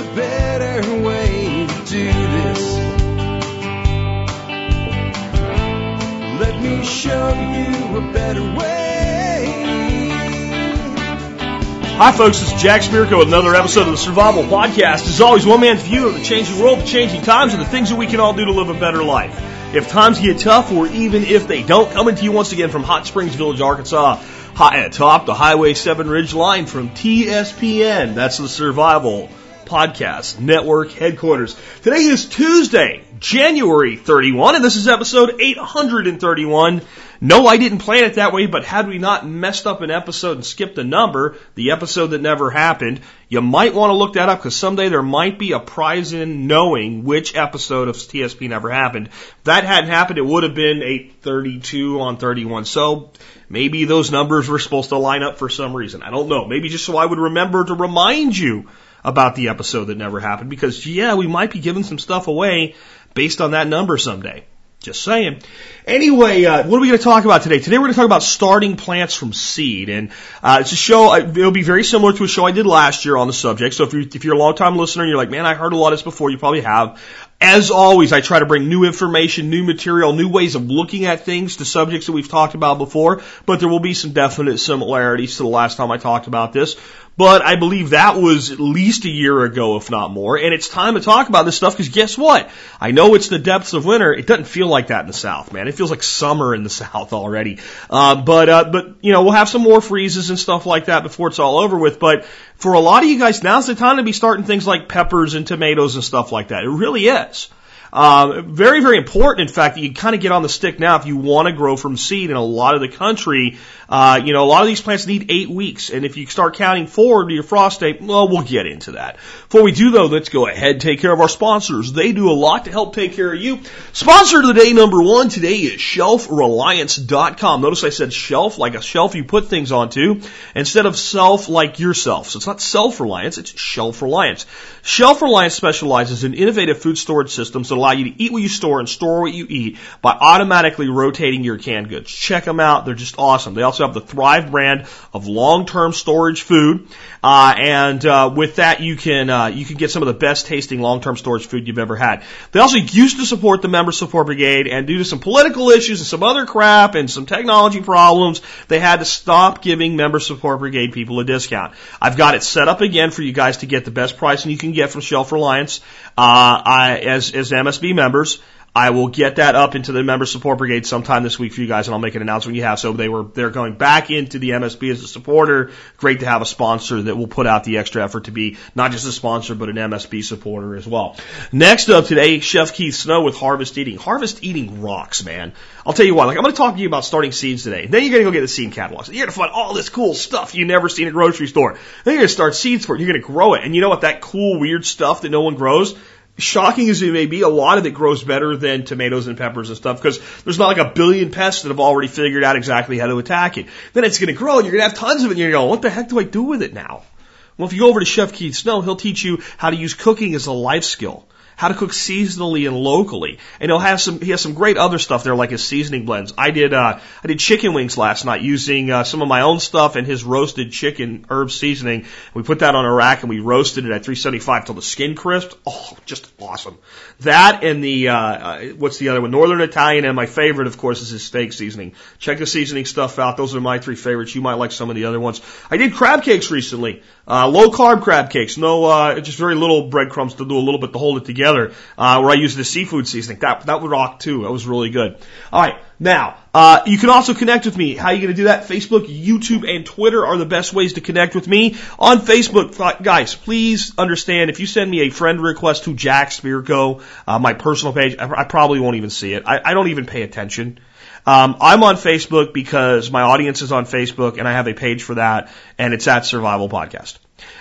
a better way to do this. Let me show you a better way. Hi, folks. This is Jack Spirko with another episode of the Survival Podcast. As always, one man's view of the changing world, the changing times, and the things that we can all do to live a better life. If times get tough, or even if they don't, coming to you once again from Hot Springs Village, Arkansas, high atop the Highway 7 Ridge line from TSPN. That's the Survival Podcast Network headquarters. Today is Tuesday, January 31, and this is episode 831. No, I didn't plan it that way, but had we not messed up an episode and skipped a number, the episode that never happened, you might want to look that up because someday there might be a prize in knowing which episode of TSP never happened. If that hadn't happened, it would have been 832 on 31. So maybe those numbers were supposed to line up for some reason. I don't know. Maybe just so I would remember to remind you about the episode that never happened because yeah, we might be giving some stuff away based on that number someday. Just saying. Anyway, uh, what are we going to talk about today? Today we're going to talk about starting plants from seed, and uh, it's a show. uh, It'll be very similar to a show I did last year on the subject. So if you're if you're a long time listener and you're like, man, I heard a lot of this before, you probably have. As always, I try to bring new information, new material, new ways of looking at things to subjects that we've talked about before. But there will be some definite similarities to the last time I talked about this. But I believe that was at least a year ago, if not more. And it's time to talk about this stuff because guess what? I know it's the depths of winter. It doesn't feel like that in the South, man. It feels like summer in the South already. Uh, but, uh, but, you know, we'll have some more freezes and stuff like that before it's all over with. But for a lot of you guys, now's the time to be starting things like peppers and tomatoes and stuff like that. It really is. Uh, very, very important, in fact, that you kind of get on the stick now if you want to grow from seed in a lot of the country. Uh, you know, a lot of these plants need eight weeks, and if you start counting forward to your frost date, well, we'll get into that. Before we do, though, let's go ahead and take care of our sponsors. They do a lot to help take care of you. Sponsor of the day number one today is ShelfReliance.com. Notice I said shelf, like a shelf you put things onto, instead of self like yourself. So it's not self-reliance, it's shelf-reliance. Shelf Reliance specializes in innovative food storage systems that allow you to eat what you store and store what you eat by automatically rotating your canned goods. Check them out. They're just awesome. They also have the Thrive brand of long-term storage food. Uh, and, uh, with that, you can, uh, you can get some of the best tasting long-term storage food you've ever had. They also used to support the Member Support Brigade and due to some political issues and some other crap and some technology problems, they had to stop giving Member Support Brigade people a discount. I've got it set up again for you guys to get the best pricing you can get from Shelf Reliance, uh, I, as, as MSB members. I will get that up into the member support brigade sometime this week for you guys, and I'll make an announcement you have. So they were they're going back into the MSB as a supporter. Great to have a sponsor that will put out the extra effort to be not just a sponsor but an MSB supporter as well. Next up today, Chef Keith Snow with Harvest Eating. Harvest Eating rocks, man. I'll tell you what. Like I'm going to talk to you about starting seeds today. Then you're going to go get the seed catalogs. You're going to find all this cool stuff you never seen a grocery store. Then you're going to start seeds for it. You're going to grow it, and you know what? That cool weird stuff that no one grows shocking as it may be, a lot of it grows better than tomatoes and peppers and stuff because there's not like a billion pests that have already figured out exactly how to attack it. Then it's going to grow and you're going to have tons of it and you're going to go, what the heck do I do with it now? Well, if you go over to Chef Keith Snow, he'll teach you how to use cooking as a life skill. How to cook seasonally and locally, and he'll have some. He has some great other stuff there, like his seasoning blends. I did. Uh, I did chicken wings last night using uh, some of my own stuff and his roasted chicken herb seasoning. We put that on a rack and we roasted it at 375 till the skin crisped. Oh, just awesome. That and the uh, uh, what's the other one? Northern Italian, and my favorite, of course, is his steak seasoning. Check the seasoning stuff out. Those are my three favorites. You might like some of the other ones. I did crab cakes recently. Uh, low carb crab cakes. No, uh, just very little breadcrumbs to do a little bit to hold it together. Uh, where I used the seafood seasoning. That that would rock too. That was really good. All right. Now, uh, you can also connect with me. How are you going to do that? Facebook, YouTube, and Twitter are the best ways to connect with me. On Facebook, guys, please understand if you send me a friend request to Jack Spirko, uh, my personal page, I, I probably won't even see it. I, I don't even pay attention. Um, I'm on Facebook because my audience is on Facebook, and I have a page for that, and it's at Survival Podcast.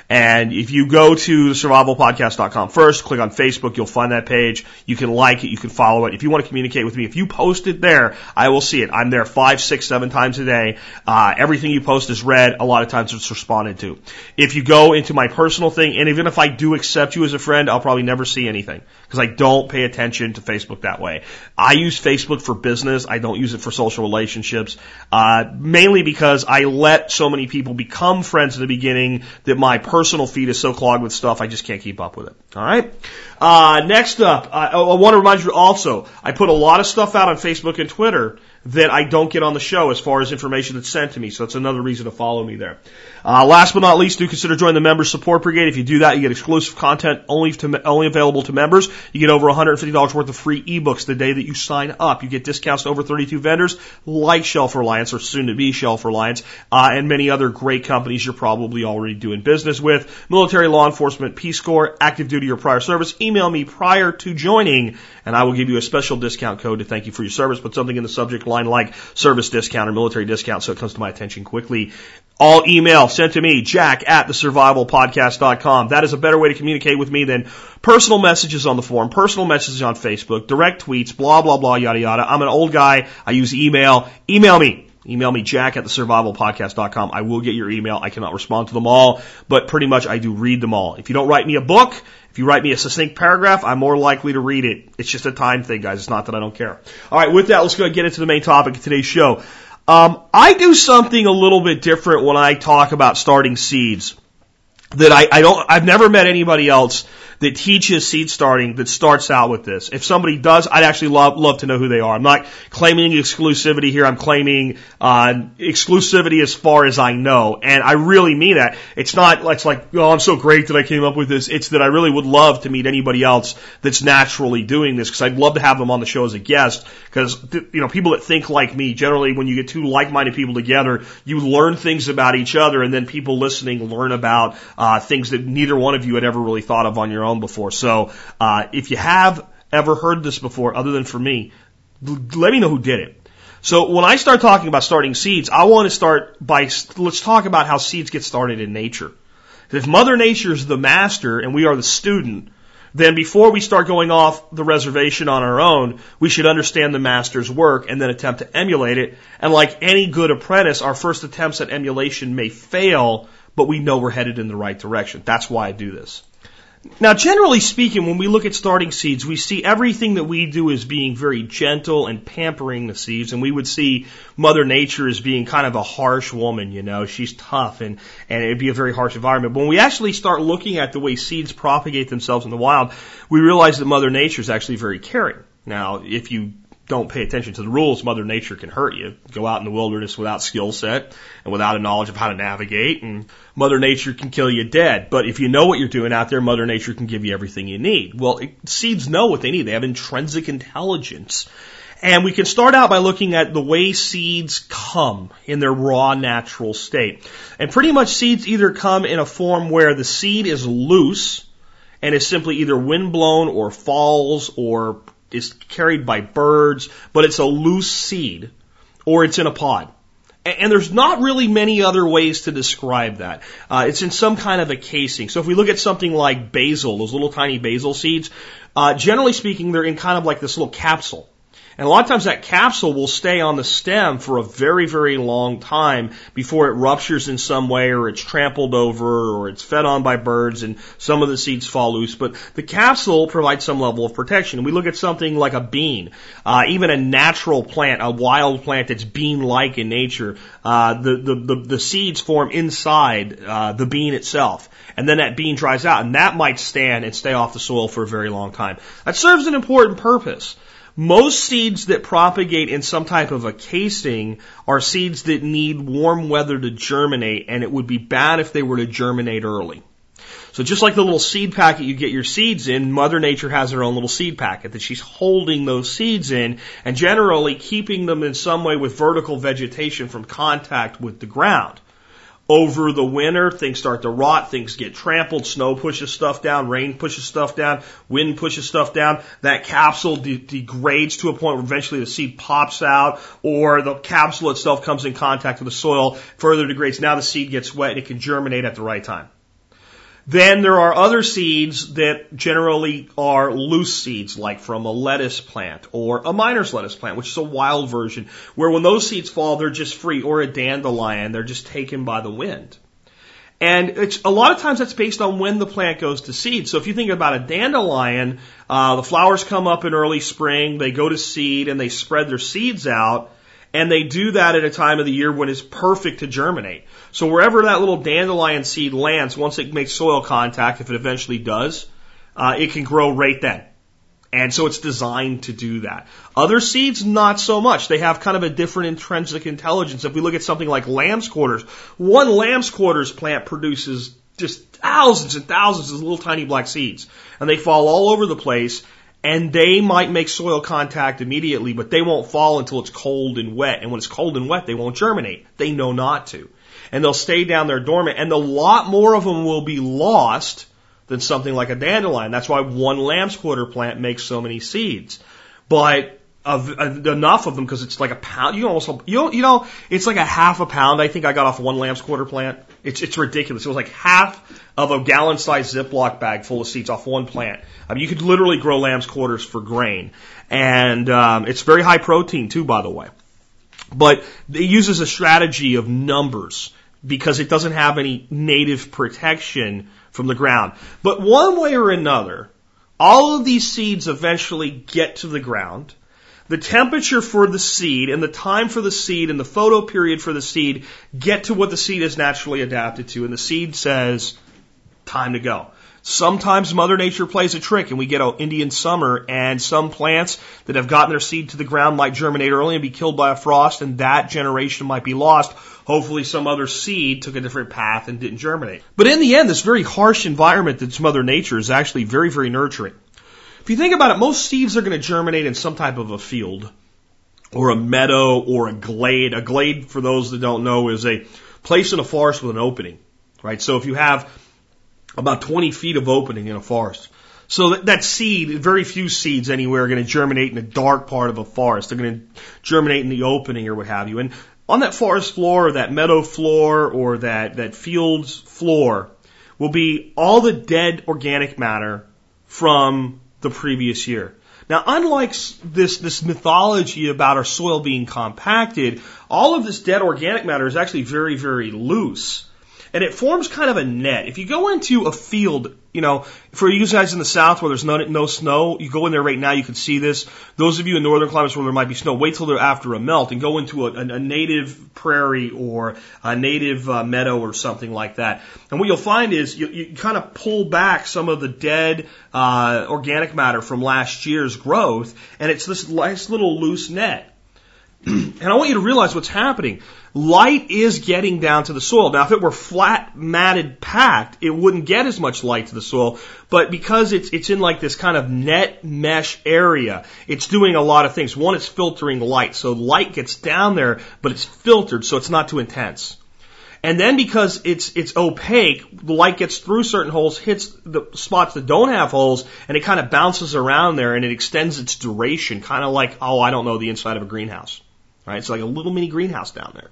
And if you go to survivalpodcast.com first, click on Facebook, you'll find that page. You can like it, you can follow it. If you want to communicate with me, if you post it there, I will see it. I'm there five, six, seven times a day. Uh, everything you post is read. A lot of times it's responded to. If you go into my personal thing, and even if I do accept you as a friend, I'll probably never see anything because I don't pay attention to Facebook that way. I use Facebook for business. I don't use it for social relationships, uh, mainly because I let so many people become friends in the beginning that my my personal feed is so clogged with stuff, I just can't keep up with it. All right. Uh, next up, I, I want to remind you also, I put a lot of stuff out on Facebook and Twitter that I don't get on the show as far as information that's sent to me. So that's another reason to follow me there. Uh, last but not least, do consider joining the Member Support Brigade. If you do that, you get exclusive content only to, only available to members. You get over $150 worth of free ebooks the day that you sign up. You get discounts to over 32 vendors like Shelf Reliance or soon to be Shelf Reliance, uh, and many other great companies you're probably already doing business with. Military, law enforcement, Peace Corps, active duty or prior service. Email me prior to joining and I will give you a special discount code to thank you for your service. Put something in the subject line like service discount or military discount so it comes to my attention quickly. All email sent to me, jack at thesurvivalpodcast.com. That is a better way to communicate with me than personal messages on the forum, personal messages on Facebook, direct tweets, blah, blah, blah, yada, yada. I'm an old guy. I use email. Email me. Email me, jack at thesurvivalpodcast.com. I will get your email. I cannot respond to them all, but pretty much I do read them all. If you don't write me a book, if you write me a succinct paragraph, I'm more likely to read it. It's just a time thing, guys. It's not that I don't care. All right, with that, let's go get into the main topic of today's show. Um, I do something a little bit different when I talk about starting seeds that I, I don't, I've never met anybody else that teaches seed starting that starts out with this. If somebody does, I'd actually love, love to know who they are. I'm not claiming exclusivity here. I'm claiming, uh, exclusivity as far as I know. And I really mean that. It's not, it's like, oh, I'm so great that I came up with this. It's that I really would love to meet anybody else that's naturally doing this because I'd love to have them on the show as a guest because, you know, people that think like me, generally when you get two like-minded people together, you learn things about each other and then people listening learn about, uh, things that neither one of you had ever really thought of on your own own before. So uh, if you have ever heard this before, other than for me, let me know who did it. So when I start talking about starting seeds, I want to start by let's talk about how seeds get started in nature. If Mother Nature is the master and we are the student, then before we start going off the reservation on our own, we should understand the master's work and then attempt to emulate it. And like any good apprentice, our first attempts at emulation may fail, but we know we're headed in the right direction. That's why I do this. Now, generally speaking, when we look at starting seeds, we see everything that we do as being very gentle and pampering the seeds, and we would see Mother Nature as being kind of a harsh woman, you know, she's tough and, and it'd be a very harsh environment. But when we actually start looking at the way seeds propagate themselves in the wild, we realize that Mother Nature is actually very caring. Now, if you don't pay attention to the rules, Mother Nature can hurt you. Go out in the wilderness without skill set and without a knowledge of how to navigate, and Mother Nature can kill you dead. But if you know what you're doing out there, Mother Nature can give you everything you need. Well, seeds know what they need. They have intrinsic intelligence. And we can start out by looking at the way seeds come in their raw natural state. And pretty much seeds either come in a form where the seed is loose and is simply either wind blown or falls or is carried by birds, but it's a loose seed or it's in a pod. And there's not really many other ways to describe that. Uh, it's in some kind of a casing. So if we look at something like basil, those little tiny basil seeds, uh, generally speaking, they're in kind of like this little capsule. And a lot of times that capsule will stay on the stem for a very, very long time before it ruptures in some way or it's trampled over or it's fed on by birds and some of the seeds fall loose. But the capsule provides some level of protection. We look at something like a bean, uh, even a natural plant, a wild plant that's bean-like in nature. Uh, the, the, the, the, seeds form inside uh, the bean itself. And then that bean dries out and that might stand and stay off the soil for a very long time. That serves an important purpose. Most seeds that propagate in some type of a casing are seeds that need warm weather to germinate, and it would be bad if they were to germinate early. So just like the little seed packet you get your seeds in, Mother Nature has her own little seed packet that she's holding those seeds in and generally keeping them in some way with vertical vegetation from contact with the ground over the winter, things start to rot, things get trampled, snow pushes stuff down, rain pushes stuff down, wind pushes stuff down. That capsule de- degrades to a point where eventually the seed pops out, or the capsule itself comes in contact with the soil, further degrades. Now the seed gets wet and it can germinate at the right time. Then there are other seeds that generally are loose seeds, like from a lettuce plant or a miner's lettuce plant, which is a wild version, where when those seeds fall, they're just free, or a dandelion, they're just taken by the wind. And it's a lot of times that's based on when the plant goes to seed. So if you think about a dandelion, uh, the flowers come up in early spring, they go to seed, and they spread their seeds out And they do that at a time of the year when it's perfect to germinate. So wherever that little dandelion seed lands, once it makes soil contact, if it eventually does, uh, it can grow right then. And so it's designed to do that. Other seeds, not so much. They have kind of a different intrinsic intelligence. If we look at something like lamb's quarters, one lamb's quarters plant produces just thousands and thousands of little tiny black seeds. And they fall all over the place and they might make soil contact immediately, but they won't fall until it's cold and wet. And when it's cold and wet, they won't germinate. They know not to. And they'll stay down there dormant and a lot more of them will be lost than something like a dandelion. That's why one lamb's quarter plant makes so many seeds. But of, enough of them because it's like a pound. You almost you you know it's like a half a pound. I think I got off one lamb's quarter plant. It's it's ridiculous. It was like half of a gallon sized Ziploc bag full of seeds off one plant. I mean, you could literally grow lamb's quarters for grain, and um, it's very high protein too, by the way. But it uses a strategy of numbers because it doesn't have any native protection from the ground. But one way or another, all of these seeds eventually get to the ground. The temperature for the seed and the time for the seed and the photo period for the seed get to what the seed is naturally adapted to, and the seed says, time to go. Sometimes Mother Nature plays a trick and we get an Indian summer and some plants that have gotten their seed to the ground might germinate early and be killed by a frost and that generation might be lost. Hopefully some other seed took a different path and didn't germinate. But in the end, this very harsh environment that's Mother Nature is actually very, very nurturing. If you think about it, most seeds are going to germinate in some type of a field or a meadow or a glade. A glade, for those that don't know, is a place in a forest with an opening, right? So if you have about 20 feet of opening in a forest. So that, that seed, very few seeds anywhere are going to germinate in a dark part of a forest. They're going to germinate in the opening or what have you. And on that forest floor or that meadow floor or that, that field's floor will be all the dead organic matter from the previous year. Now, unlike this, this mythology about our soil being compacted, all of this dead organic matter is actually very, very loose and it forms kind of a net. If you go into a field, you know, for you guys in the south where there's no, no snow, you go in there right now, you can see this. Those of you in northern climates where there might be snow, wait till they're after a melt and go into a, a, a native prairie or a native uh, meadow or something like that. And what you'll find is you, you kind of pull back some of the dead uh, organic matter from last year's growth, and it's this nice little loose net. and I want you to realize what's happening. Light is getting down to the soil. Now, if it were flat, matted, packed, it wouldn't get as much light to the soil. But because it's, it's in like this kind of net mesh area, it's doing a lot of things. One, it's filtering light. So light gets down there, but it's filtered, so it's not too intense. And then because it's, it's opaque, the light gets through certain holes, hits the spots that don't have holes, and it kind of bounces around there and it extends its duration, kind of like, oh, I don't know, the inside of a greenhouse. Right? It's like a little mini greenhouse down there.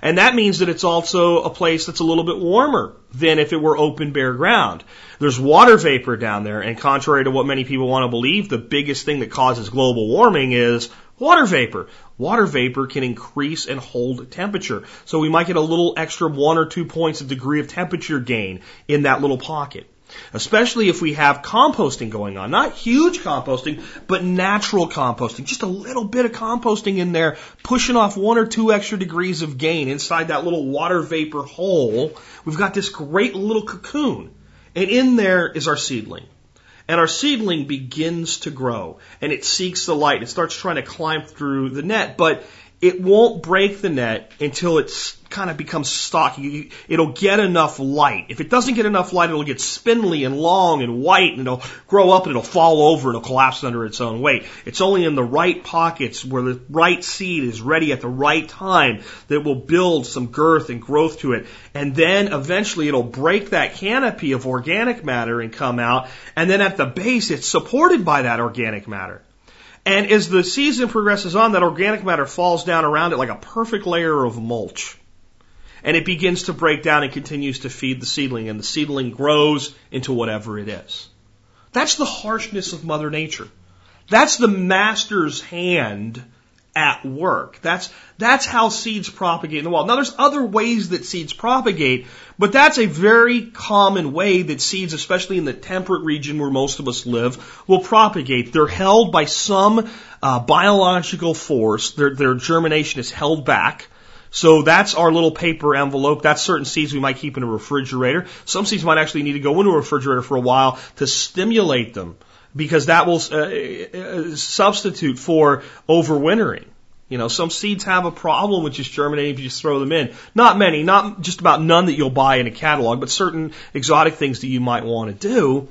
And that means that it's also a place that's a little bit warmer than if it were open bare ground. There's water vapor down there, and contrary to what many people want to believe, the biggest thing that causes global warming is water vapor. Water vapor can increase and hold temperature. So we might get a little extra one or two points of degree of temperature gain in that little pocket especially if we have composting going on. Not huge composting, but natural composting. Just a little bit of composting in there, pushing off one or two extra degrees of gain inside that little water vapor hole. We've got this great little cocoon. And in there is our seedling. And our seedling begins to grow and it seeks the light. It starts trying to climb through the net, but it won't break the net until it's kind of becomes stocky. It'll get enough light. If it doesn't get enough light, it'll get spindly and long and white and it'll grow up and it'll fall over and it'll collapse under its own weight. It's only in the right pockets where the right seed is ready at the right time that will build some girth and growth to it. And then eventually it'll break that canopy of organic matter and come out. And then at the base, it's supported by that organic matter. And as the season progresses on, that organic matter falls down around it like a perfect layer of mulch and it begins to break down and continues to feed the seedling, and the seedling grows into whatever it is. That's the harshness of Mother Nature. That's the master's hand at work. That's, that's how seeds propagate in the wild. Now there's other ways that seeds propagate, but that's a very common way that seeds, especially in the temperate region where most of us live, will propagate. They're held by some uh, biological force. Their, their germination is held back. So that's our little paper envelope. That's certain seeds we might keep in a refrigerator. Some seeds might actually need to go into a refrigerator for a while to stimulate them because that will uh, substitute for overwintering. You know, some seeds have a problem with just germinating if you just throw them in. Not many, not just about none that you'll buy in a catalog, but certain exotic things that you might want to do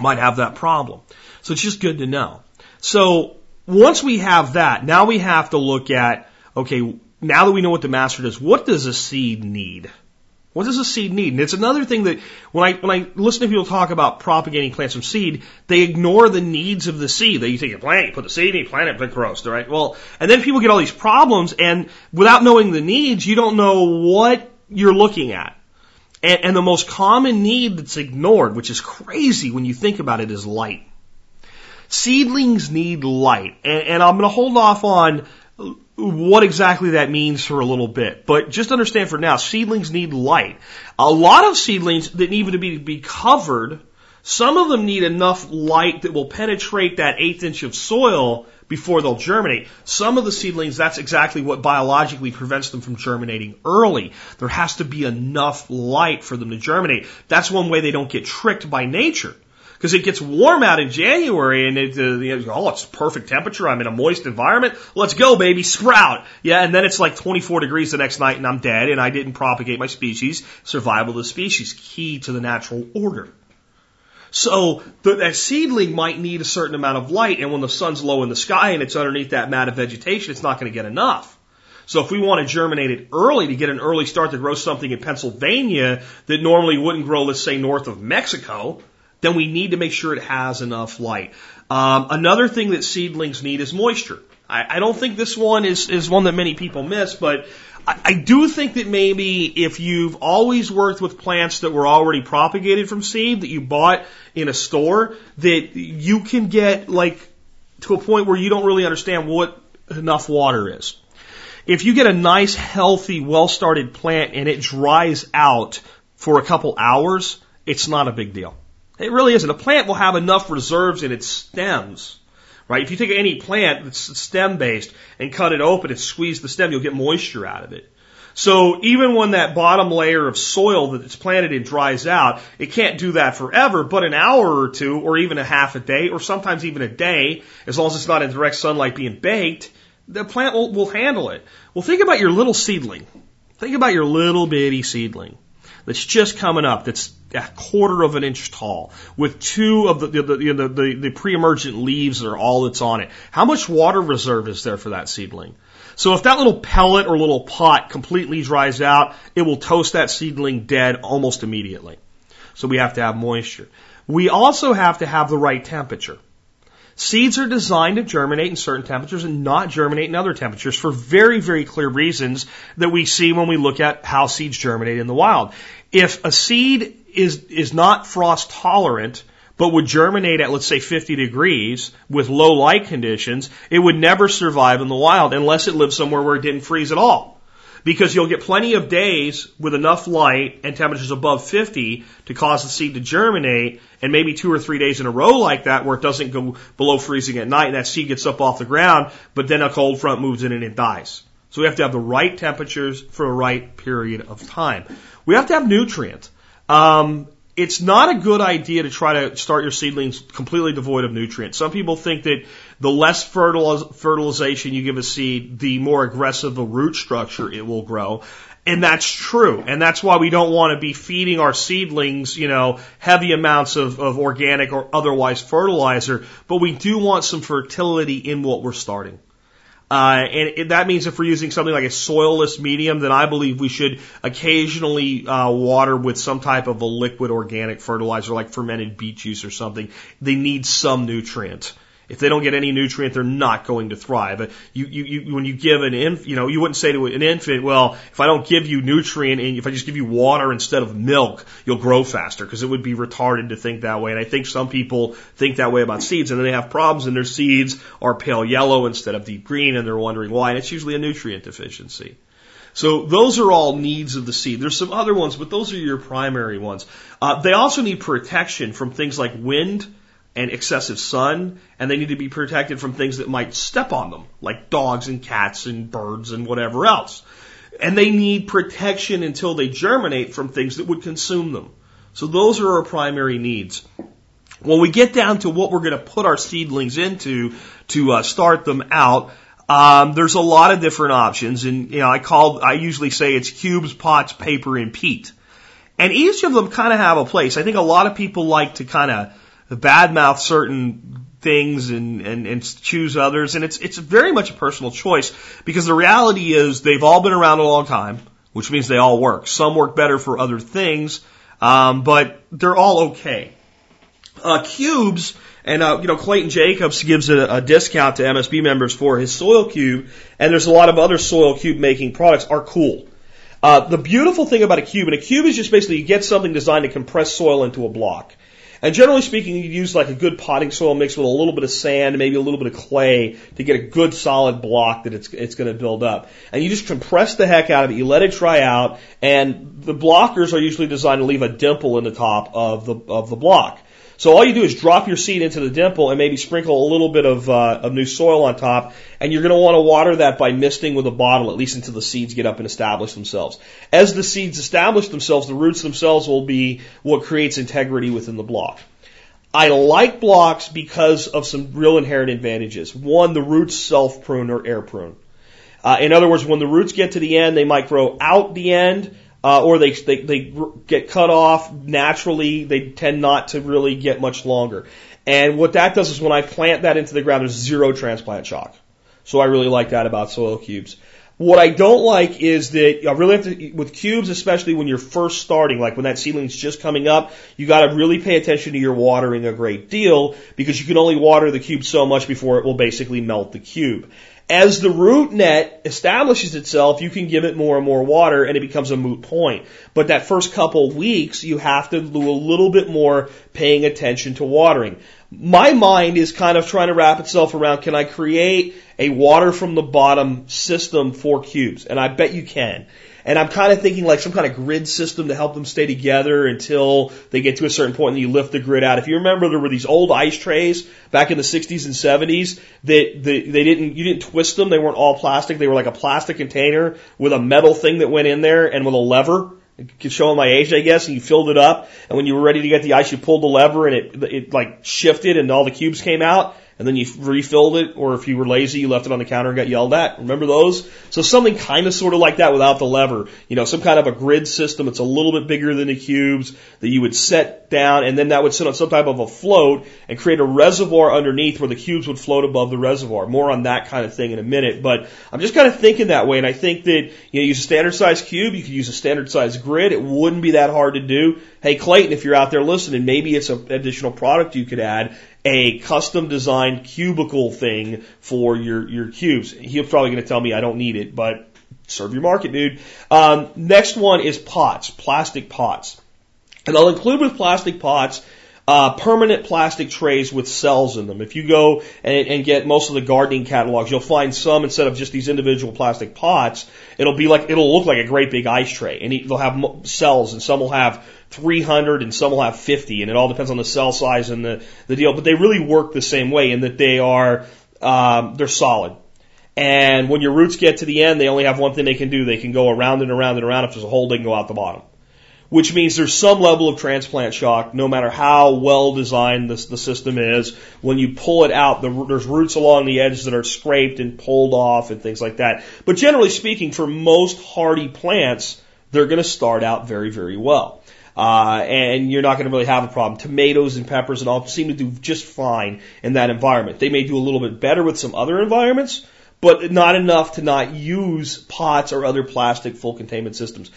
might have that problem. So it's just good to know. So once we have that, now we have to look at, okay, now that we know what the master does, what does a seed need? What does a seed need? And it's another thing that when I when I listen to people talk about propagating plants from seed, they ignore the needs of the seed. That you take a plant, you put the seed in, you plant it, it grows, right? Well, and then people get all these problems, and without knowing the needs, you don't know what you're looking at. And, and the most common need that's ignored, which is crazy when you think about it, is light. Seedlings need light, and, and I'm going to hold off on what exactly that means for a little bit. But just understand for now, seedlings need light. A lot of seedlings that need to be, be covered, some of them need enough light that will penetrate that eighth inch of soil before they'll germinate. Some of the seedlings, that's exactly what biologically prevents them from germinating early. There has to be enough light for them to germinate. That's one way they don't get tricked by nature because it gets warm out in January and it, uh, you know, oh, it's perfect temperature. I'm in a moist environment. Let's go, baby, sprout. Yeah, and then it's like 24 degrees the next night and I'm dead and I didn't propagate my species. Survival of the species, key to the natural order. So the, that seedling might need a certain amount of light, and when the sun's low in the sky and it's underneath that mat of vegetation, it's not going to get enough. So if we want to germinate it early to get an early start to grow something in Pennsylvania that normally wouldn't grow, let's say, north of Mexico, then we need to make sure it has enough light. Um, another thing that seedlings need is moisture. I, I don't think this one is, is one that many people miss, but I, I do think that maybe if you've always worked with plants that were already propagated from seed that you bought in a store, that you can get like to a point where you don't really understand what enough water is. If you get a nice, healthy, well-started plant and it dries out for a couple hours, it's not a big deal. It really isn't. A plant will have enough reserves in its stems, right? If you take any plant that's stem based and cut it open and squeeze the stem, you'll get moisture out of it. So even when that bottom layer of soil that it's planted in dries out, it can't do that forever, but an hour or two, or even a half a day, or sometimes even a day, as long as it's not in direct sunlight being baked, the plant will, will handle it. Well, think about your little seedling. Think about your little bitty seedling that's just coming up, that's a quarter of an inch tall, with two of the the, the, the, the, the pre-emergent leaves that are all that's on it. How much water reserve is there for that seedling? So if that little pellet or little pot completely dries out, it will toast that seedling dead almost immediately. So we have to have moisture. We also have to have the right temperature. Seeds are designed to germinate in certain temperatures and not germinate in other temperatures for very, very clear reasons that we see when we look at how seeds germinate in the wild. If a seed is, is not frost tolerant, but would germinate at, let's say, 50 degrees with low light conditions, it would never survive in the wild unless it lived somewhere where it didn't freeze at all because you'll get plenty of days with enough light and temperatures above 50 to cause the seed to germinate, and maybe two or three days in a row like that where it doesn't go below freezing at night and that seed gets up off the ground, but then a cold front moves in and it dies. So we have to have the right temperatures for a right period of time. We have to have nutrients. Um, it's not a good idea to try to start your seedlings completely devoid of nutrients. Some people think that the less fertilization you give a seed, the more aggressive the root structure it will grow. And that's true. And that's why we don't want to be feeding our seedlings, you know, heavy amounts of, of organic or otherwise fertilizer, but we do want some fertility in what we're starting. Uh, and it, that means if we're using something like a soilless medium, then I believe we should occasionally uh, water with some type of a liquid organic fertilizer, like fermented beet juice or something. They need some nutrient. If they don't get any nutrient, they're not going to thrive. You, you, you, when you give an inf, you know, you wouldn't say to an infant, well, if I don't give you nutrient and if I just give you water instead of milk, you'll grow faster because it would be retarded to think that way. And I think some people think that way about seeds and then they have problems and their seeds are pale yellow instead of deep green and they're wondering why. And it's usually a nutrient deficiency. So those are all needs of the seed. There's some other ones, but those are your primary ones. Uh, they also need protection from things like wind, and excessive sun, and they need to be protected from things that might step on them, like dogs and cats and birds and whatever else. And they need protection until they germinate from things that would consume them. So those are our primary needs. When we get down to what we're going to put our seedlings into to uh, start them out, um, there's a lot of different options, and you know I call I usually say it's cubes, pots, paper, and peat, and each of them kind of have a place. I think a lot of people like to kind of badmouth certain things and, and, and choose others. And it's, it's very much a personal choice because the reality is they've all been around a long time, which means they all work. Some work better for other things, um, but they're all okay. Uh, cubes, and uh, you know Clayton Jacobs gives a, a discount to MSB members for his soil cube, and there's a lot of other soil cube making products are cool. Uh, the beautiful thing about a cube, and a cube is just basically you get something designed to compress soil into a block. And generally speaking, you use like a good potting soil mixed with a little bit of sand, maybe a little bit of clay to get a good solid block that it's, it's going to build up. And you just compress the heck out of it. You let it dry out and the blockers are usually designed to leave a dimple in the top of the, of the block. So all you do is drop your seed into the dimple and maybe sprinkle a little bit of, uh, of new soil on top, and you're going to want to water that by misting with a bottle at least until the seeds get up and establish themselves. As the seeds establish themselves, the roots themselves will be what creates integrity within the block. I like blocks because of some real inherent advantages. One, the roots self prune or air prune. Uh, in other words, when the roots get to the end, they might grow out the end, uh, or they, they, they get cut off naturally. They tend not to really get much longer. And what that does is when I plant that into the ground, there's zero transplant shock. So I really like that about soil cubes. What I don't like is that I really have to, with cubes, especially when you're first starting, like when that seedling's just coming up, you gotta really pay attention to your watering a great deal because you can only water the cube so much before it will basically melt the cube. As the root net establishes itself, you can give it more and more water and it becomes a moot point. But that first couple weeks, you have to do a little bit more paying attention to watering. My mind is kind of trying to wrap itself around, can I create a water from the bottom system for cubes? And I bet you can. And I'm kind of thinking like some kind of grid system to help them stay together until they get to a certain point and you lift the grid out. If you remember, there were these old ice trays back in the 60s and 70s that they, they didn't, you didn't twist them. They weren't all plastic. They were like a plastic container with a metal thing that went in there and with a lever. Showing my age, I guess, and you filled it up, and when you were ready to get the ice, you pulled the lever, and it it like shifted, and all the cubes came out and then you refilled it, or if you were lazy, you left it on the counter and got yelled at. Remember those? So something kind of sort of like that without the lever. You know, some kind of a grid system. It's a little bit bigger than the cubes that you would set down, and then that would sit on some type of a float and create a reservoir underneath where the cubes would float above the reservoir. More on that kind of thing in a minute, but I'm just kind of thinking that way, and I think that you know, use a standard size cube, you could use a standard size grid. It wouldn't be that hard to do. Hey, Clayton, if you're out there listening, maybe it's an additional product you could add a custom designed cubicle thing for your, your cubes. He's probably going to tell me I don't need it, but serve your market, dude. Um, next one is pots, plastic pots. And I'll include with plastic pots uh, permanent plastic trays with cells in them. If you go and, and, get most of the gardening catalogs, you'll find some instead of just these individual plastic pots, it'll be like it'll look like a great big ice tray, and they'll have cells, and some will have 300 and some will have 50 and it all depends on the cell size and the, the deal, but they really work the same way in that they are, um, they're solid. And when your roots get to the end, they only have one thing they can do. They can go around and around and around. If there's a hole, they can go out the bottom. Which means there's some level of transplant shock, no matter how well designed this, the system is. When you pull it out, the, there's roots along the edges that are scraped and pulled off and things like that. But generally speaking, for most hardy plants, they're going to start out very, very well. Uh, and you're not going to really have a problem. Tomatoes and peppers and all seem to do just fine in that environment. They may do a little bit better with some other environments, but not enough to not use pots or other plastic full containment systems.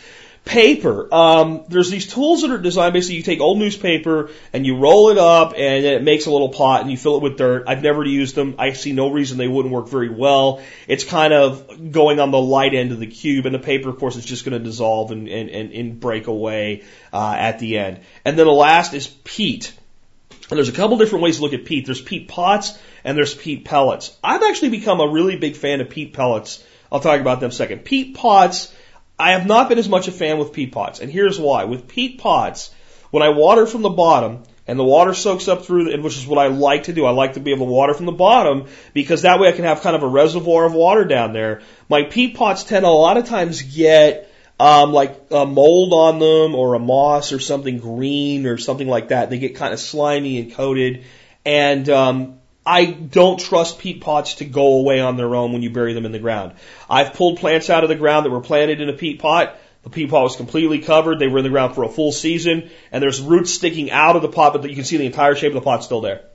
Paper. Um, there's these tools that are designed basically you take old newspaper and you roll it up and it makes a little pot and you fill it with dirt. I've never used them. I see no reason they wouldn't work very well. It's kind of going on the light end of the cube and the paper of course is just going to dissolve and, and, and, and break away uh, at the end. And then the last is peat. And there's a couple different ways to look at peat. There's peat pots and there's peat pellets. I've actually become a really big fan of peat pellets. I'll talk about them second. Peat pots, I have not been as much a fan with peat pots. And here's why. With peat pots, when I water from the bottom, and the water soaks up through, the, which is what I like to do. I like to be able to water from the bottom because that way I can have kind of a reservoir of water down there. My peat pots tend a lot of times get um, like a mold on them or a moss or something green or something like that. They get kind of slimy and coated, and um, I don't trust peat pots to go away on their own when you bury them in the ground. I've pulled plants out of the ground that were planted in a peat pot. The peat pot was completely covered. They were in the ground for a full season, and there's roots sticking out of the pot, but you can see the entire shape of the pot still there.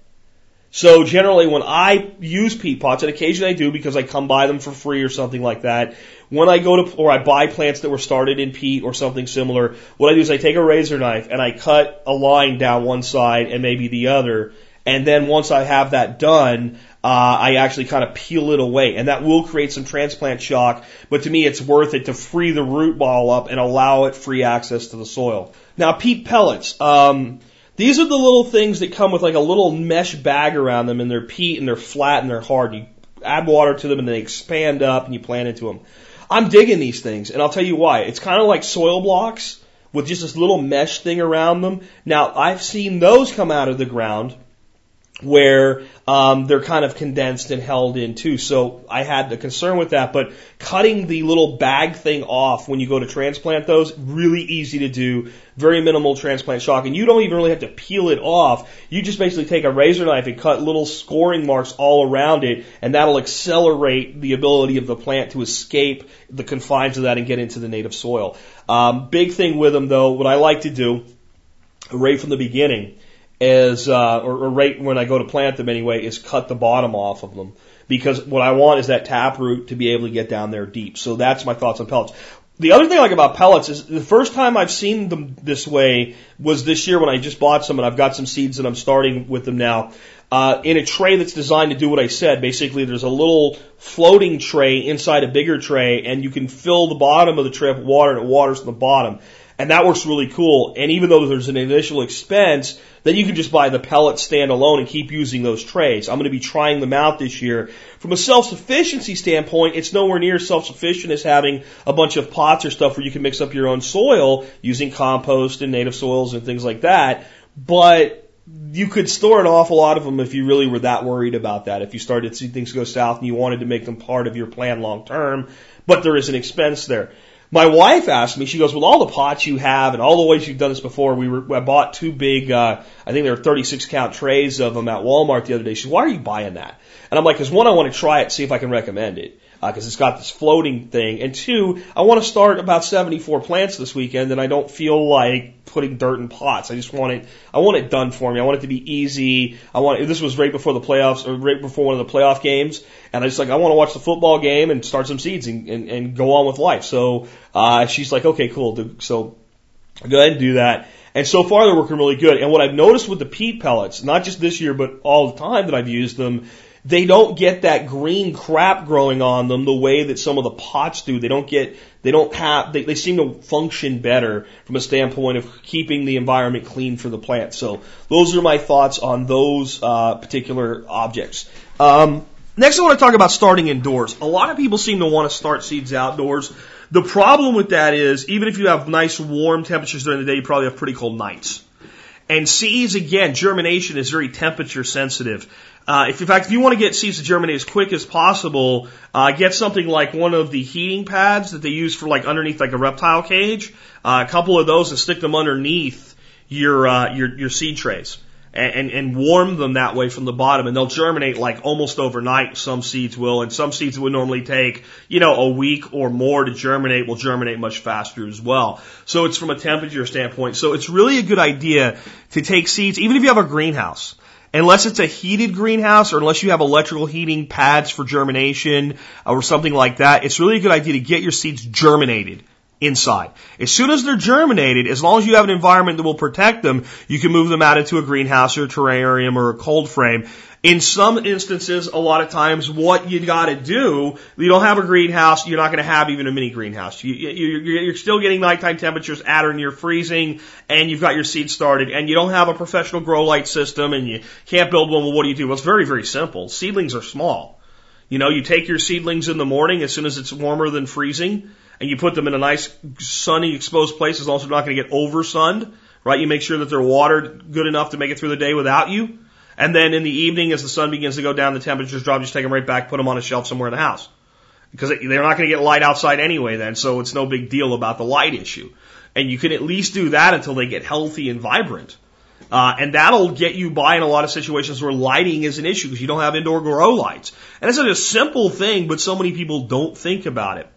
So generally, when I use peat pots, and occasionally I do because I come by them for free or something like that, when I go to, or I buy plants that were started in peat or something similar, what I do is I take a razor knife and I cut a line down one side and maybe the other. And then once I have that done, uh, I actually kind of peel it away. And that will create some transplant shock, but to me it's worth it to free the root ball up and allow it free access to the soil. Now peat pellets, um, these are the little things that come with like a little mesh bag around them and they're peat and they're flat and they're hard. You add water to them and they expand up and you plant into them. I'm digging these things, and I'll tell you why. It's kind of like soil blocks with just this little mesh thing around them. Now, I've seen those come out of the ground where um, they're kind of condensed and held in too. So I had the concern with that, but cutting the little bag thing off when you go to transplant those, really easy to do, very minimal transplant shock, and you don't even really have to peel it off. You just basically take a razor knife and cut little scoring marks all around it, and that'll accelerate the ability of the plant to escape the confines of that and get into the native soil. Um, big thing with them though, what I like to do right from the beginning is, uh, or, or right when I go to plant them anyway, is cut the bottom off of them. Because what I want is that tap root to be able to get down there deep. So that's my thoughts on pellets. The other thing I like about pellets is the first time I've seen them this way was this year when I just bought some and I've got some seeds and I'm starting with them now. Uh, in a tray that's designed to do what I said. Basically, there's a little floating tray inside a bigger tray, and you can fill the bottom of the tray with water, and it waters the bottom. And that works really cool. And even though there's an initial expense, then you can just buy the pellet standalone and keep using those trays. I'm going to be trying them out this year. From a self-sufficiency standpoint, it's nowhere near self-sufficient as having a bunch of pots or stuff where you can mix up your own soil using compost and native soils and things like that. But you could store an awful lot of them if you really were that worried about that. If you started to see things go south and you wanted to make them part of your plan long term, but there is an expense there. My wife asked me, she goes, with all the pots you have and all the ways you've done this before, we were, I bought two big, uh, I think they were 36 count trays of them at Walmart the other day. She said, why are you buying that? And I'm like, cause one, I want to try it, see if I can recommend it because uh, it's got this floating thing. And two, I want to start about 74 plants this weekend, and I don't feel like putting dirt in pots. I just want it. I want it done for me. I want it to be easy. I want. This was right before the playoffs, or right before one of the playoff games, and I just like I want to watch the football game and start some seeds and, and, and go on with life. So uh, she's like, okay, cool. So go ahead and do that. And so far they're working really good. And what I've noticed with the peat pellets, not just this year, but all the time that I've used them, they don't get that green crap growing on them the way that some of the pots do. They don't get, they don't have, they, they seem to function better from a standpoint of keeping the environment clean for the plant. So those are my thoughts on those uh, particular objects. Um, next, I want to talk about starting indoors. A lot of people seem to want to start seeds outdoors. The problem with that is, even if you have nice warm temperatures during the day, you probably have pretty cold nights. And seeds, again, germination is very temperature sensitive. Uh, if in fact, if you want to get seeds to germinate as quick as possible, uh, get something like one of the heating pads that they use for like underneath like a reptile cage. Uh, a couple of those and stick them underneath your uh, your your seed trays. And, and, and warm them that way from the bottom, and they'll germinate like almost overnight. Some seeds will, and some seeds would normally take, you know, a week or more to germinate will germinate much faster as well. So it's from a temperature standpoint. So it's really a good idea to take seeds, even if you have a greenhouse unless it's a heated greenhouse or unless you have electrical heating pads for germination or something like that, it's really a good idea to get your seeds germinated inside. As soon as they're germinated, as long as you have an environment that will protect them, you can move them out into a greenhouse or a terrarium or a cold frame. In some instances, a lot of times, what you got to do, you don't have a greenhouse, you're not going to have even a mini greenhouse. You, you, you're still getting nighttime temperatures at or near freezing, and you've got your seed started, and you don't have a professional grow light system, and you can't build one. Well, what do you do? Well, it's very, very simple. Seedlings are small. You know, you take your seedlings in the morning as soon as it's warmer than freezing, and you put them in a nice sunny exposed place. It's also not going to get over sunned, right? You make sure that they're watered good enough to make it through the day without you. And then in the evening, as the sun begins to go down, the temperatures drop, just take them right back, put them on a shelf somewhere in the house. Because they're not going to get light outside anyway then, so it's no big deal about the light issue. And you can at least do that until they get healthy and vibrant. Uh, and that'll get you by in a lot of situations where lighting is an issue because you don't have indoor grow lights. And it's such a simple thing, but so many people don't think about it.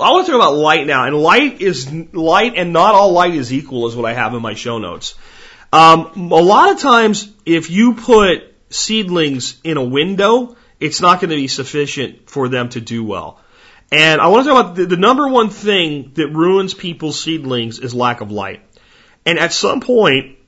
I want to talk about light now, and light is light, and not all light is equal, is what I have in my show notes. Um, a lot of times, if you put seedlings in a window, it's not going to be sufficient for them to do well. And I want to talk about the, the number one thing that ruins people's seedlings is lack of light. And at some point,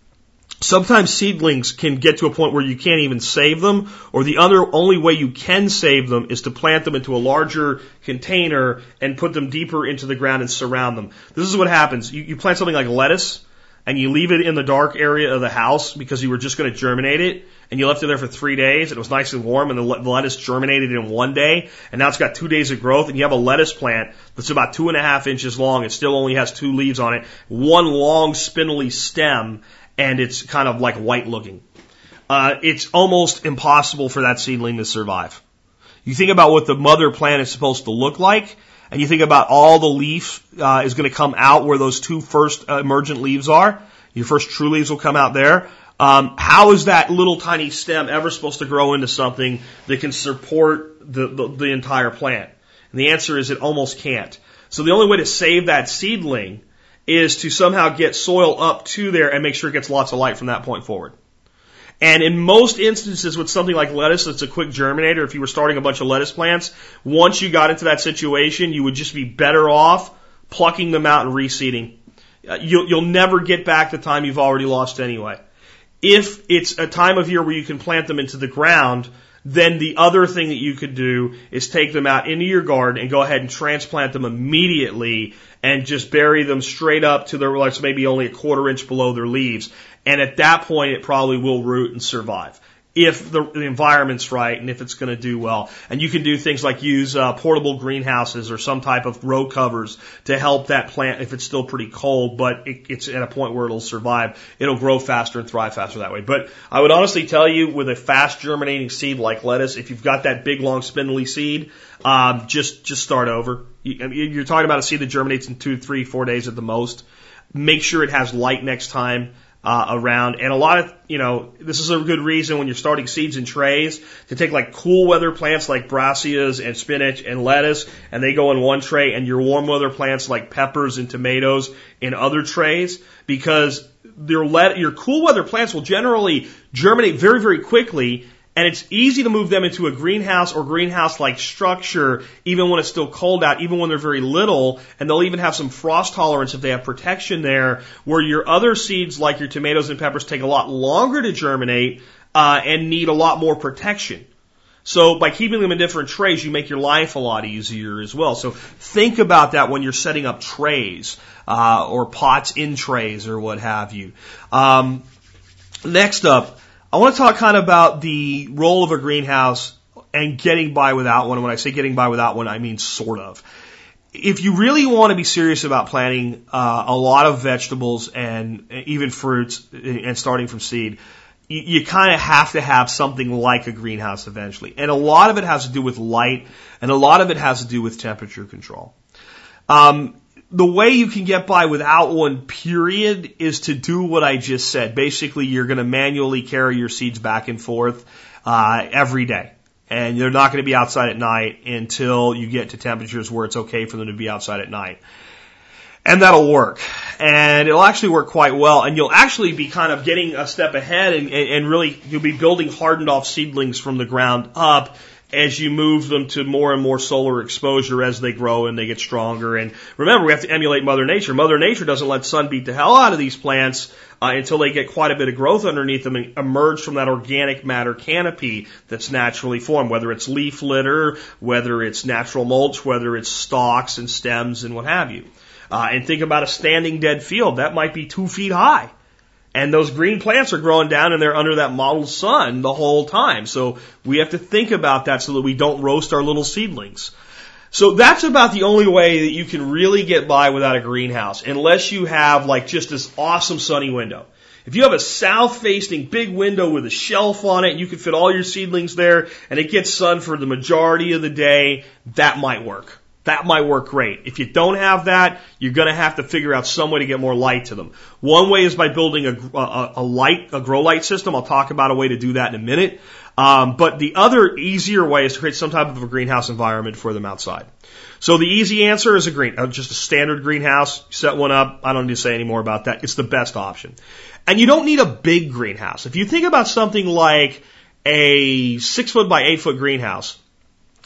sometimes seedlings can get to a point where you can't even save them, or the other only way you can save them is to plant them into a larger container and put them deeper into the ground and surround them. This is what happens. You, you plant something like lettuce, and you leave it in the dark area of the house because you were just going to germinate it, and you left it there for three days, and it was nice and warm, and the lettuce germinated in one day, and now it's got two days of growth, and you have a lettuce plant that's about two and a half inches long. It still only has two leaves on it, one long spindly stem, and it's kind of like white looking. Uh, it's almost impossible for that seedling to survive. You think about what the mother plant is supposed to look like, and you think about all the leaf uh, is going to come out where those two first uh, emergent leaves are. Your first true leaves will come out there. Um, how is that little tiny stem ever supposed to grow into something that can support the, the, the entire plant? And the answer is it almost can't. So the only way to save that seedling is to somehow get soil up to there and make sure it gets lots of light from that point forward. And in most instances with something like lettuce that's a quick germinator, if you were starting a bunch of lettuce plants, once you got into that situation, you would just be better off plucking them out and reseeding. Uh, you'll, you'll never get back the time you've already lost anyway. If it's a time of year where you can plant them into the ground, then the other thing that you could do is take them out into your garden and go ahead and transplant them immediately and just bury them straight up to their, like maybe only a quarter inch below their leaves. And at that point, it probably will root and survive if the, the environment's right and if it's going to do well. And you can do things like use uh, portable greenhouses or some type of row covers to help that plant if it's still pretty cold, but it, it's at a point where it'll survive. It'll grow faster and thrive faster that way. But I would honestly tell you with a fast germinating seed like lettuce, if you've got that big long spindly seed, um, just just start over. You, you're talking about a seed that germinates in two, three, four days at the most. Make sure it has light next time uh, around. And a lot of, you know, this is a good reason when you're starting seeds in trays to take like cool weather plants like brassicas and spinach and lettuce, and they go in one tray, and your warm weather plants like peppers and tomatoes in other trays, because your let your cool weather plants will generally germinate very very quickly and it's easy to move them into a greenhouse or greenhouse like structure, even when it's still cold out, even when they're very little. And they'll even have some frost tolerance if they have protection there, where your other seeds, like your tomatoes and peppers, take a lot longer to germinate uh, and need a lot more protection. So by keeping them in different trays, you make your life a lot easier as well. So think about that when you're setting up trays uh, or pots in trays or what have you. Um, next up, I want to talk kind of about the role of a greenhouse and getting by without one. When I say getting by without one, I mean sort of. If you really want to be serious about planting uh, a lot of vegetables and even fruits and starting from seed, you, you kind of have to have something like a greenhouse eventually. And a lot of it has to do with light, and a lot of it has to do with temperature control. Um, the way you can get by without one period is to do what I just said. Basically, you're going to manually carry your seeds back and forth uh, every day. And they're not going to be outside at night until you get to temperatures where it's okay for them to be outside at night. And that'll work. And it'll actually work quite well. And you'll actually be kind of getting a step ahead and, and really, you'll be building hardened off seedlings from the ground up as you move them to more and more solar exposure as they grow and they get stronger. And remember, we have to emulate Mother Nature. Mother Nature doesn't let sun beat the hell out of these plants uh, until they get quite a bit of growth underneath them and emerge from that organic matter canopy that's naturally formed, whether it's leaf litter, whether it's natural mulch, whether it's stalks and stems and what have you. Uh, and think about a standing dead field. That might be two feet high. And those green plants are growing down and they're under that mottled sun the whole time. So we have to think about that so that we don't roast our little seedlings. So that's about the only way that you can really get by without a greenhouse, unless you have like just this awesome sunny window. If you have a south facing big window with a shelf on it, you can fit all your seedlings there and it gets sun for the majority of the day, that might work. That might work great. If you don't have that, you're going to have to figure out some way to get more light to them. One way is by building a, a, a light, a grow light system. I'll talk about a way to do that in a minute. Um, but the other easier way is to create some type of a greenhouse environment for them outside. So the easy answer is a green, uh, just a standard greenhouse. Set one up. I don't need to say any more about that. It's the best option. And you don't need a big greenhouse. If you think about something like a six foot by eight foot greenhouse,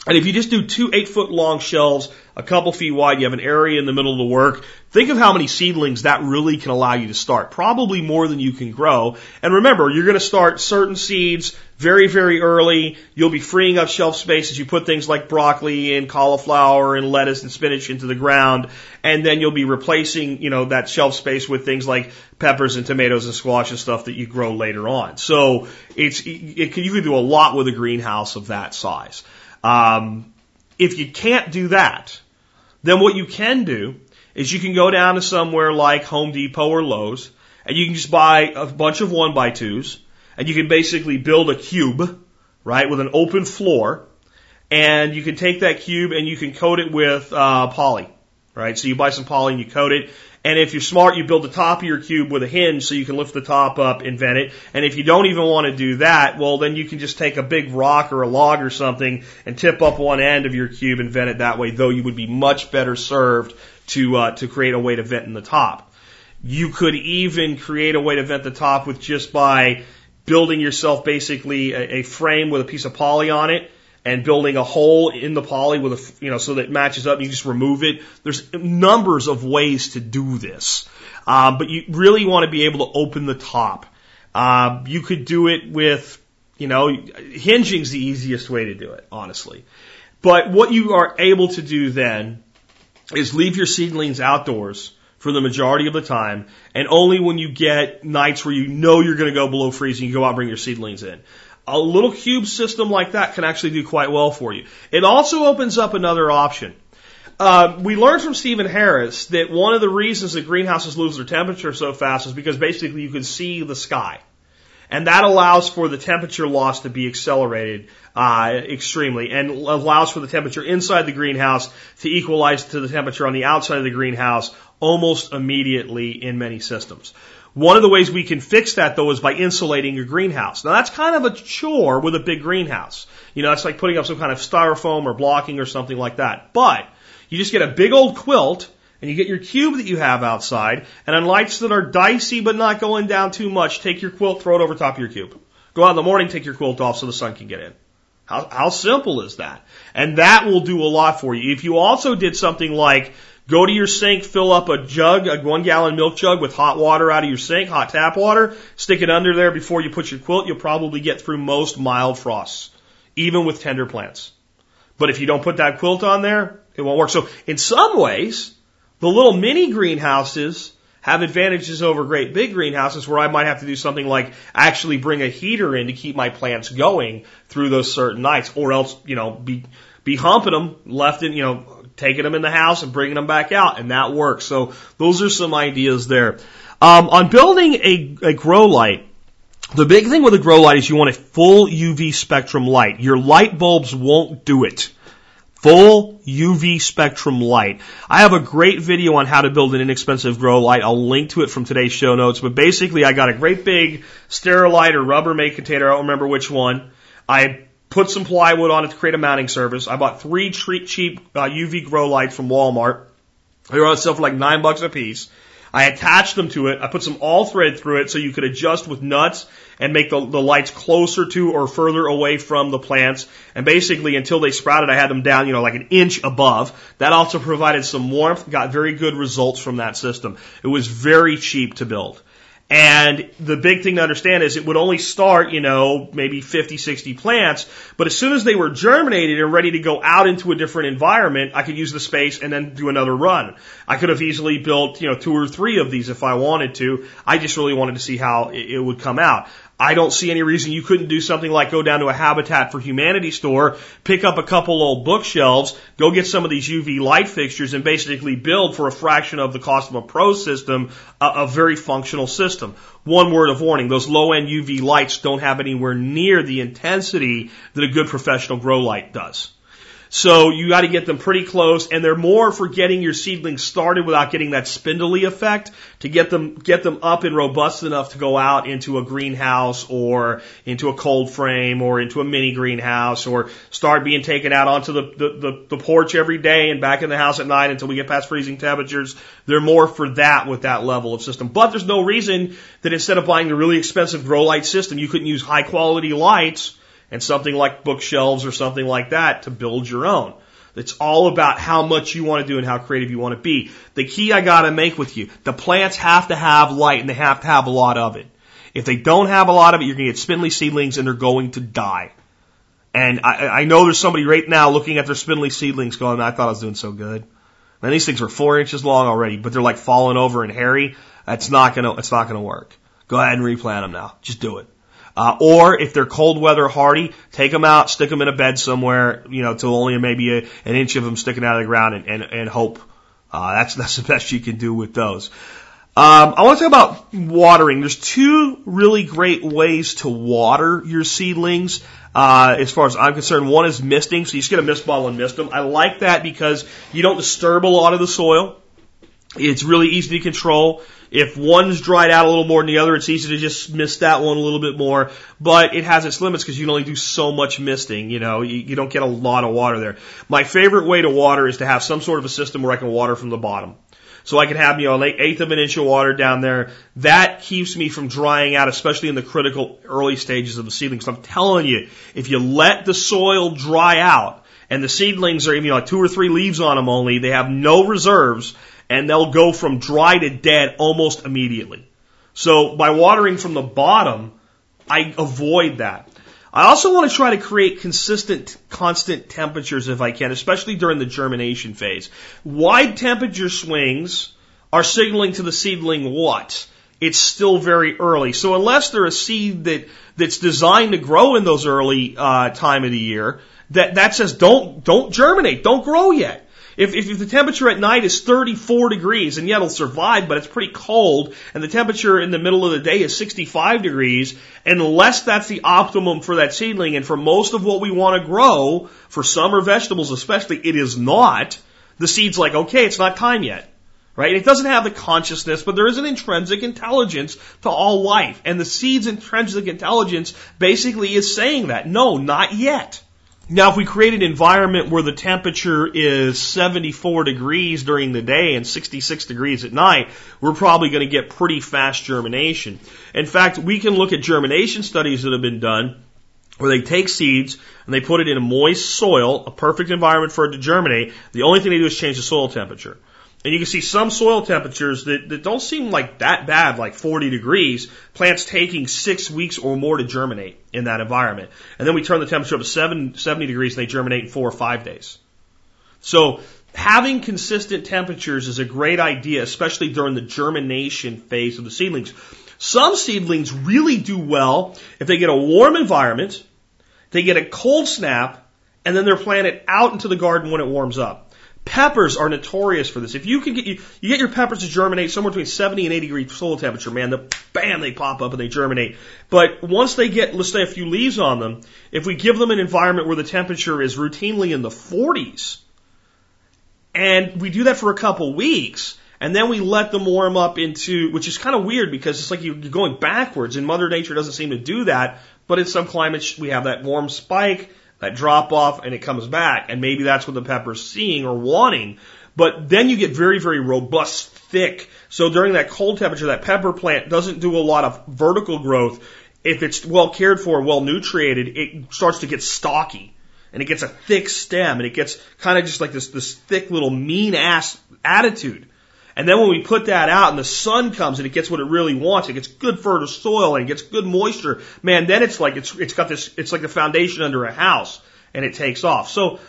and if you just do two eight foot long shelves, a couple feet wide, you have an area in the middle of the work. Think of how many seedlings that really can allow you to start. Probably more than you can grow. And remember, you're going to start certain seeds very, very early. You'll be freeing up shelf space as you put things like broccoli and cauliflower and lettuce and spinach into the ground. And then you'll be replacing, you know, that shelf space with things like peppers and tomatoes and squash and stuff that you grow later on. So it's, it, can you can do a lot with a greenhouse of that size. Um, if you can't do that, then what you can do is you can go down to somewhere like Home Depot or Lowe's and you can just buy a bunch of one by twos and you can basically build a cube, right, with an open floor and you can take that cube and you can coat it with uh, poly, right? So you buy some poly and you coat it and if you're smart, you build the top of your cube with a hinge so you can lift the top up and vent it. And if you don't even want to do that, well, then you can just take a big rock or a log or something and tip up one end of your cube and vent it that way, though you would be much better served to, uh, to create a way to vent in the top. You could even create a way to vent the top with just by building yourself basically a, a frame with a piece of poly on it and building a hole in the poly with a, you know, so that it matches up. And you just remove it. There's numbers of ways to do this. Uh, but you really want to be able to open the top. Uh, you could do it with, you know, hinging's the easiest way to do it, honestly. But what you are able to do then is leave your seedlings outdoors for the majority of the time, and only when you get nights where you know you're going to go below freezing, you go out and bring your seedlings in a little cube system like that can actually do quite well for you. It also opens up another option. Uh, we learned from Stephen Harris that one of the reasons that greenhouses lose their temperature so fast is because basically you can see the sky. And that allows for the temperature loss to be accelerated uh, extremely and allows for the temperature inside the greenhouse to equalize to the temperature on the outside of the greenhouse almost immediately in many systems. One of the ways we can fix that though is by insulating your greenhouse. Now that's kind of a chore with a big greenhouse. You know, it's like putting up some kind of styrofoam or blocking or something like that. But you just get a big old quilt and you get your cube that you have outside and on lights that are dicey but not going down too much, take your quilt, throw it over top of your cube. Go out in the morning, take your quilt off so the sun can get in. How, how simple is that? And that will do a lot for you. If you also did something like Go to your sink, fill up a jug, a one gallon milk jug with hot water out of your sink, hot tap water, stick it under there before you put your quilt. You'll probably get through most mild frosts, even with tender plants. But if you don't put that quilt on there, it won't work. So in some ways, the little mini greenhouses have advantages over great big greenhouses where I might have to do something like actually bring a heater in to keep my plants going through those certain nights or else, you know, be, be humping them left in, you know, taking them in the house and bringing them back out, and that works. So those are some ideas there. Um, on building a, a grow light, the big thing with a grow light is you want a full UV spectrum light. Your light bulbs won't do it. Full UV spectrum light. I have a great video on how to build an inexpensive grow light. I'll link to it from today's show notes. But basically, I got a great big Sterilite or Rubbermaid container. I don't remember which one. I put some plywood on it to create a mounting surface. I bought three cheap uh, UV grow lights from Walmart. They were on sale for like nine bucks a piece. I attached them to it. I put some all thread through it so you could adjust with nuts and make the, the lights closer to or further away from the plants. And basically, until they sprouted, I had them down, you know, like an inch above. That also provided some warmth, got very good results from that system. It was very cheap to build. And the big thing to understand is it would only start, you know, maybe 50, 60 plants, but as soon as they were germinated and ready to go out into a different environment, I could use the space and then do another run. I could have easily built, you know, two or three of these if I wanted to. I just really wanted to see how it would come out. I don't see any reason you couldn't do something like go down to a Habitat for Humanity store, pick up a couple old bookshelves, go get some of these UV light fixtures and basically build for a fraction of the cost of a pro system a, a very functional system. One word of warning, those low end UV lights don't have anywhere near the intensity that a good professional grow light does. So you got to get them pretty close, and they're more for getting your seedlings started without getting that spindly effect to get them get them up and robust enough to go out into a greenhouse or into a cold frame or into a mini greenhouse or start being taken out onto the, the, the, the porch every day and back in the house at night until we get past freezing temperatures. They're more for that with that level of system. But there's no reason that instead of buying the really expensive grow light system, you couldn't use high quality lights and something like bookshelves or something like that to build your own. It's all about how much you want to do and how creative you want to be. The key I gotta make with you, the plants have to have light and they have to have a lot of it. If they don't have a lot of it, you're gonna get spindly seedlings and they're going to die. And I, I know there's somebody right now looking at their spindly seedlings going, I thought I was doing so good. And these things are four inches long already, but they're like falling over and hairy. That's not gonna, it's not gonna work. Go ahead and replant them now. Just do it. Uh, or if they're cold weather hardy, take them out, stick them in a bed somewhere, you know, till only maybe a, an inch of them sticking out of the ground and, and, and hope. Uh, that's, that's the best you can do with those. Um, I want to talk about watering. There's two really great ways to water your seedlings. Uh, as far as I'm concerned, one is misting, so you just get a mist bottle and mist them. I like that because you don't disturb a lot of the soil. It's really easy to control. If one's dried out a little more than the other, it's easy to just mist that one a little bit more. But it has its limits because you can only do so much misting. You know, you, you don't get a lot of water there. My favorite way to water is to have some sort of a system where I can water from the bottom. So I can have, you know, an eighth of an inch of water down there. That keeps me from drying out, especially in the critical early stages of the seedlings. So I'm telling you, if you let the soil dry out and the seedlings are, you know, like two or three leaves on them only, they have no reserves, and they'll go from dry to dead almost immediately. So by watering from the bottom, I avoid that. I also want to try to create consistent, constant temperatures if I can, especially during the germination phase. Wide temperature swings are signaling to the seedling what? It's still very early. So unless they're a seed that, that's designed to grow in those early uh, time of the year, that, that says don't, don't germinate, don't grow yet. If, if, if the temperature at night is 34 degrees, and yet it'll survive, but it's pretty cold, and the temperature in the middle of the day is 65 degrees, unless that's the optimum for that seedling, and for most of what we want to grow, for summer vegetables especially, it is not, the seed's like, okay, it's not time yet. Right? It doesn't have the consciousness, but there is an intrinsic intelligence to all life. And the seed's intrinsic intelligence basically is saying that, no, not yet. Now, if we create an environment where the temperature is 74 degrees during the day and 66 degrees at night, we're probably going to get pretty fast germination. In fact, we can look at germination studies that have been done where they take seeds and they put it in a moist soil, a perfect environment for it to germinate. The only thing they do is change the soil temperature. And you can see some soil temperatures that, that don't seem like that bad, like 40 degrees, plants taking six weeks or more to germinate in that environment. And then we turn the temperature up to seven, 70 degrees and they germinate in four or five days. So having consistent temperatures is a great idea, especially during the germination phase of the seedlings. Some seedlings really do well if they get a warm environment, they get a cold snap, and then they're planted out into the garden when it warms up. Peppers are notorious for this. If you can get you, you get your peppers to germinate somewhere between 70 and 80 degree soil temperature, man, the bam they pop up and they germinate. But once they get let's say a few leaves on them, if we give them an environment where the temperature is routinely in the 40s, and we do that for a couple weeks, and then we let them warm up into, which is kind of weird because it's like you're going backwards, and Mother Nature doesn't seem to do that. But in some climates, we have that warm spike that drop off and it comes back. And maybe that's what the pepper's seeing or wanting. But then you get very, very robust, thick. So during that cold temperature, that pepper plant doesn't do a lot of vertical growth. if it's well cared for, well nutriated, it starts to get stocky and it gets a thick stem and it gets kind of just like this, this thick little mean ass attitude. And then when we put that out and the sun comes and it gets what it really wants, it gets good fertile soil and it gets good moisture, man, then it's like, it's, it's got this, it's like the foundation under a house and it takes off. So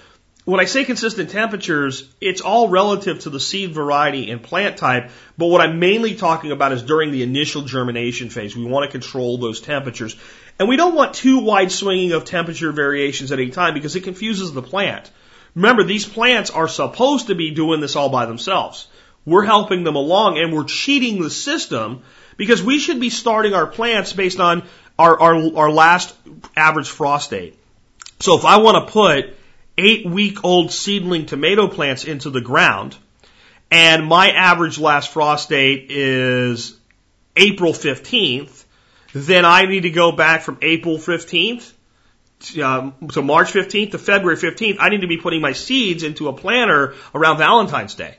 when I say consistent temperatures, it's all relative to the seed variety and plant type, but what I'm mainly talking about is during the initial germination phase. We want to control those temperatures. And we don't want too wide swinging of temperature variations at any time because it confuses the plant. Remember, these plants are supposed to be doing this all by themselves. We're helping them along and we're cheating the system because we should be starting our plants based on our, our, our last average frost date. So if I want to put eight week old seedling tomato plants into the ground, and my average last frost date is April 15th, then I need to go back from April 15th um, to March 15th to February 15th. I need to be putting my seeds into a planter around Valentine's Day.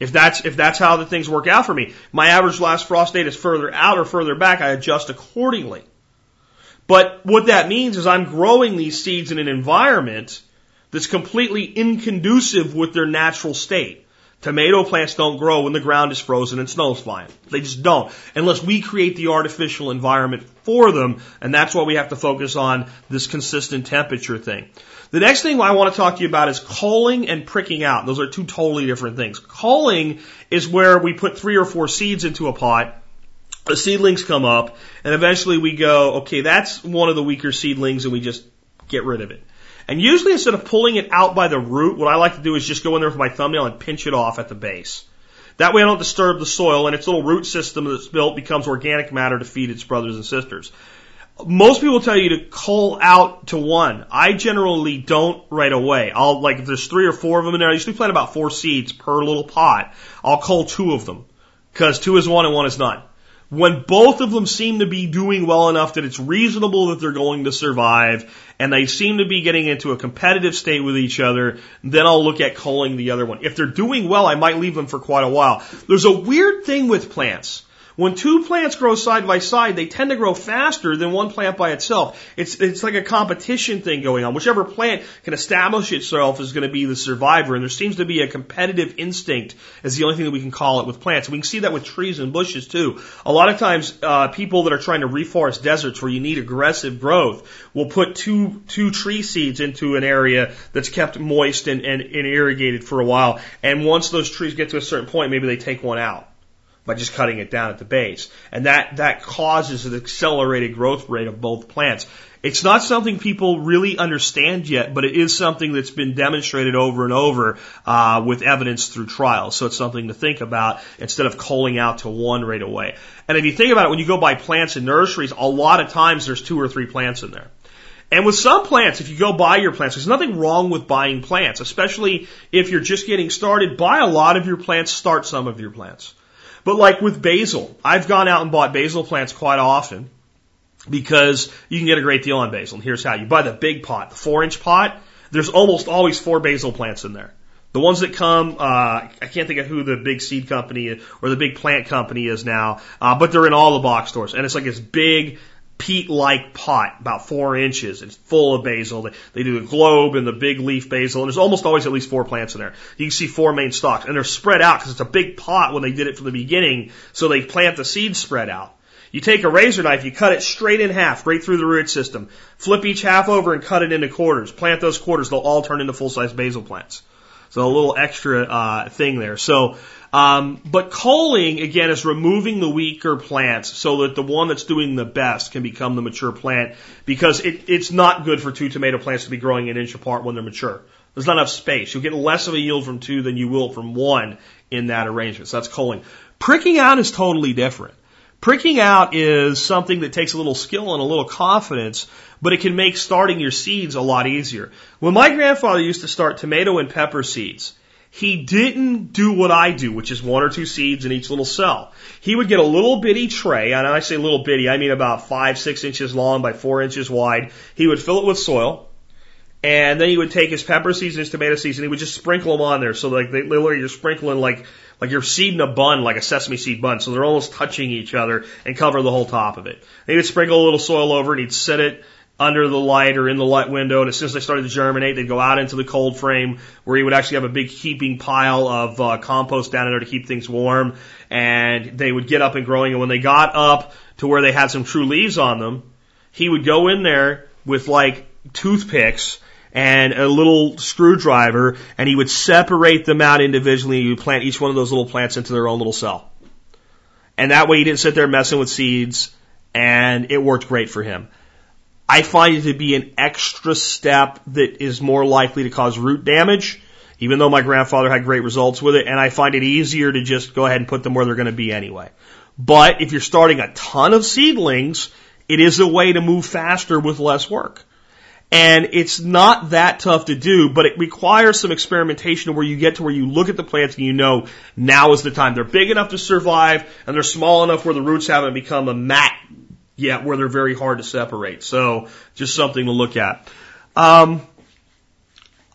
If that's, if that's how the things work out for me. My average last frost date is further out or further back, I adjust accordingly. But what that means is I'm growing these seeds in an environment that's completely inconducive with their natural state. Tomato plants don't grow when the ground is frozen and snow's flying. They just don't. Unless we create the artificial environment for them, and that's why we have to focus on this consistent temperature thing. The next thing I want to talk to you about is culling and pricking out. Those are two totally different things. Culling is where we put three or four seeds into a pot the seedlings come up, and eventually we go, okay, that's one of the weaker seedlings, and we just get rid of it. And usually instead of pulling it out by the root, what I like to do is just go in there with my thumbnail and pinch it off at the base. That way I don't disturb the soil and its little root system that's built becomes organic matter to feed its brothers and sisters. Most people tell you to cull out to one. I generally don't right away. I'll like if there's three or four of them in there. I usually plant about four seeds per little pot. I'll cull two of them because two is one and one is none. When both of them seem to be doing well enough that it's reasonable that they're going to survive and they seem to be getting into a competitive state with each other, then I'll look at culling the other one. If they're doing well, I might leave them for quite a while. There's a weird thing with plants. When two plants grow side by side, they tend to grow faster than one plant by itself. It's, it's like a competition thing going on. Whichever plant can establish itself is going to be the survivor. And there seems to be a competitive instinct as the only thing that we can call it with plants. We can see that with trees and bushes too. A lot of times, uh, people that are trying to reforest deserts where you need aggressive growth will put two, two tree seeds into an area that's kept moist and, and, and irrigated for a while. And once those trees get to a certain point, maybe they take one out by just cutting it down at the base. And that, that causes an accelerated growth rate of both plants. It's not something people really understand yet, but it is something that's been demonstrated over and over uh, with evidence through trials. So it's something to think about instead of culling out to one right away. And if you think about it, when you go buy plants in nurseries, a lot of times there's two or three plants in there. And with some plants, if you go buy your plants, there's nothing wrong with buying plants, especially if you're just getting started. Buy a lot of your plants, start some of your plants. But like with basil, I've gone out and bought basil plants quite often because you can get a great deal on basil. And here's how. You buy the big pot, the four inch pot. There's almost always four basil plants in there. The ones that come, uh, I can't think of who the big seed company or the big plant company is now, uh, but they're in all the box stores. And it's like this big peat-like pot, about four inches. It's full of basil. They, they do the globe and the big leaf basil, and there's almost always at least four plants in there. You can see four main stalks, and they're spread out because it's a big pot when they did it from the beginning, so they plant the seeds spread out. You take a razor knife, you cut it straight in half, right through the root system. Flip each half over and cut it into quarters. Plant those quarters, they'll all turn into full-size basil plants. So a little extra uh, thing there. So um, but culling, again, is removing the weaker plants so that the one that's doing the best can become the mature plant because it, it's not good for two tomato plants to be growing an inch apart when they're mature. There's not enough space. You'll get less of a yield from two than you will from one in that arrangement. So that's culling. Pricking out is totally different. Pricking out is something that takes a little skill and a little confidence, but it can make starting your seeds a lot easier. When my grandfather used to start tomato and pepper seeds, he didn't do what I do, which is one or two seeds in each little cell. He would get a little bitty tray, and I say little bitty, I mean about five, six inches long by four inches wide. He would fill it with soil, And then he would take his pepper seeds and his tomato seeds and he would just sprinkle them on there. So like they literally you're sprinkling like like you're seeding a bun, like a sesame seed bun. So they're almost touching each other and cover the whole top of it. And he would sprinkle a little soil over and he'd set it under the light or in the light window. And as soon as they started to germinate, they'd go out into the cold frame where he would actually have a big heaping pile of uh, compost down in there to keep things warm. And they would get up and growing. And when they got up to where they had some true leaves on them, he would go in there with like toothpicks and a little screwdriver and he would separate them out individually. He would plant each one of those little plants into their own little cell. And that way he didn't sit there messing with seeds and it worked great for him. I find it to be an extra step that is more likely to cause root damage, even though my grandfather had great results with it, and I find it easier to just go ahead and put them where they're going to be anyway. But if you're starting a ton of seedlings, it is a way to move faster with less work. And it's not that tough to do, but it requires some experimentation where you get to where you look at the plants and you know now is the time. They're big enough to survive and they're small enough where the roots haven't become a mat yet where they're very hard to separate. So just something to look at. Um,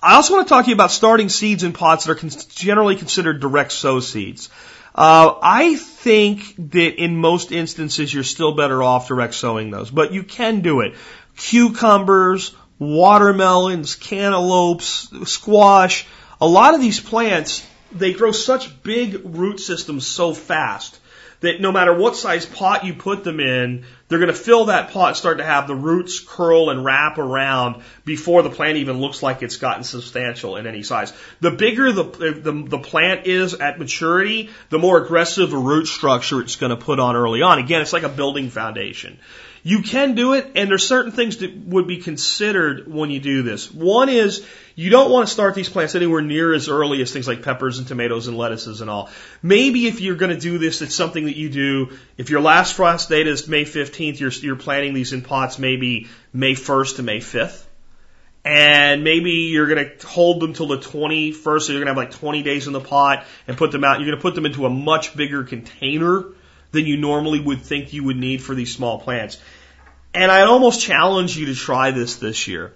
I also want to talk to you about starting seeds in pots that are con- generally considered direct sow seeds. Uh, I think that in most instances you're still better off direct sowing those, but you can do it. Cucumbers, watermelons, cantaloupes, squash, a lot of these plants, they grow such big root systems so fast that no matter what size pot you put them in, they're going to fill that pot and start to have the roots curl and wrap around before the plant even looks like it's gotten substantial in any size. The bigger the, the, the plant is at maturity, the more aggressive a root structure it's going to put on early on. Again, it's like a building foundation. You can do it, and there's certain things that would be considered when you do this. One is you don't want to start these plants anywhere near as early as things like peppers and tomatoes and lettuces and all. Maybe if you're going to do this, it's something that you do. If your last frost date is May 15th, you're, you're planting these in pots maybe May 1st to May 5th. And maybe you're going to hold them till the 21st, so you're going to have like 20 days in the pot and put them out. You're going to put them into a much bigger container than you normally would think you would need for these small plants. And I'd almost challenge you to try this this year.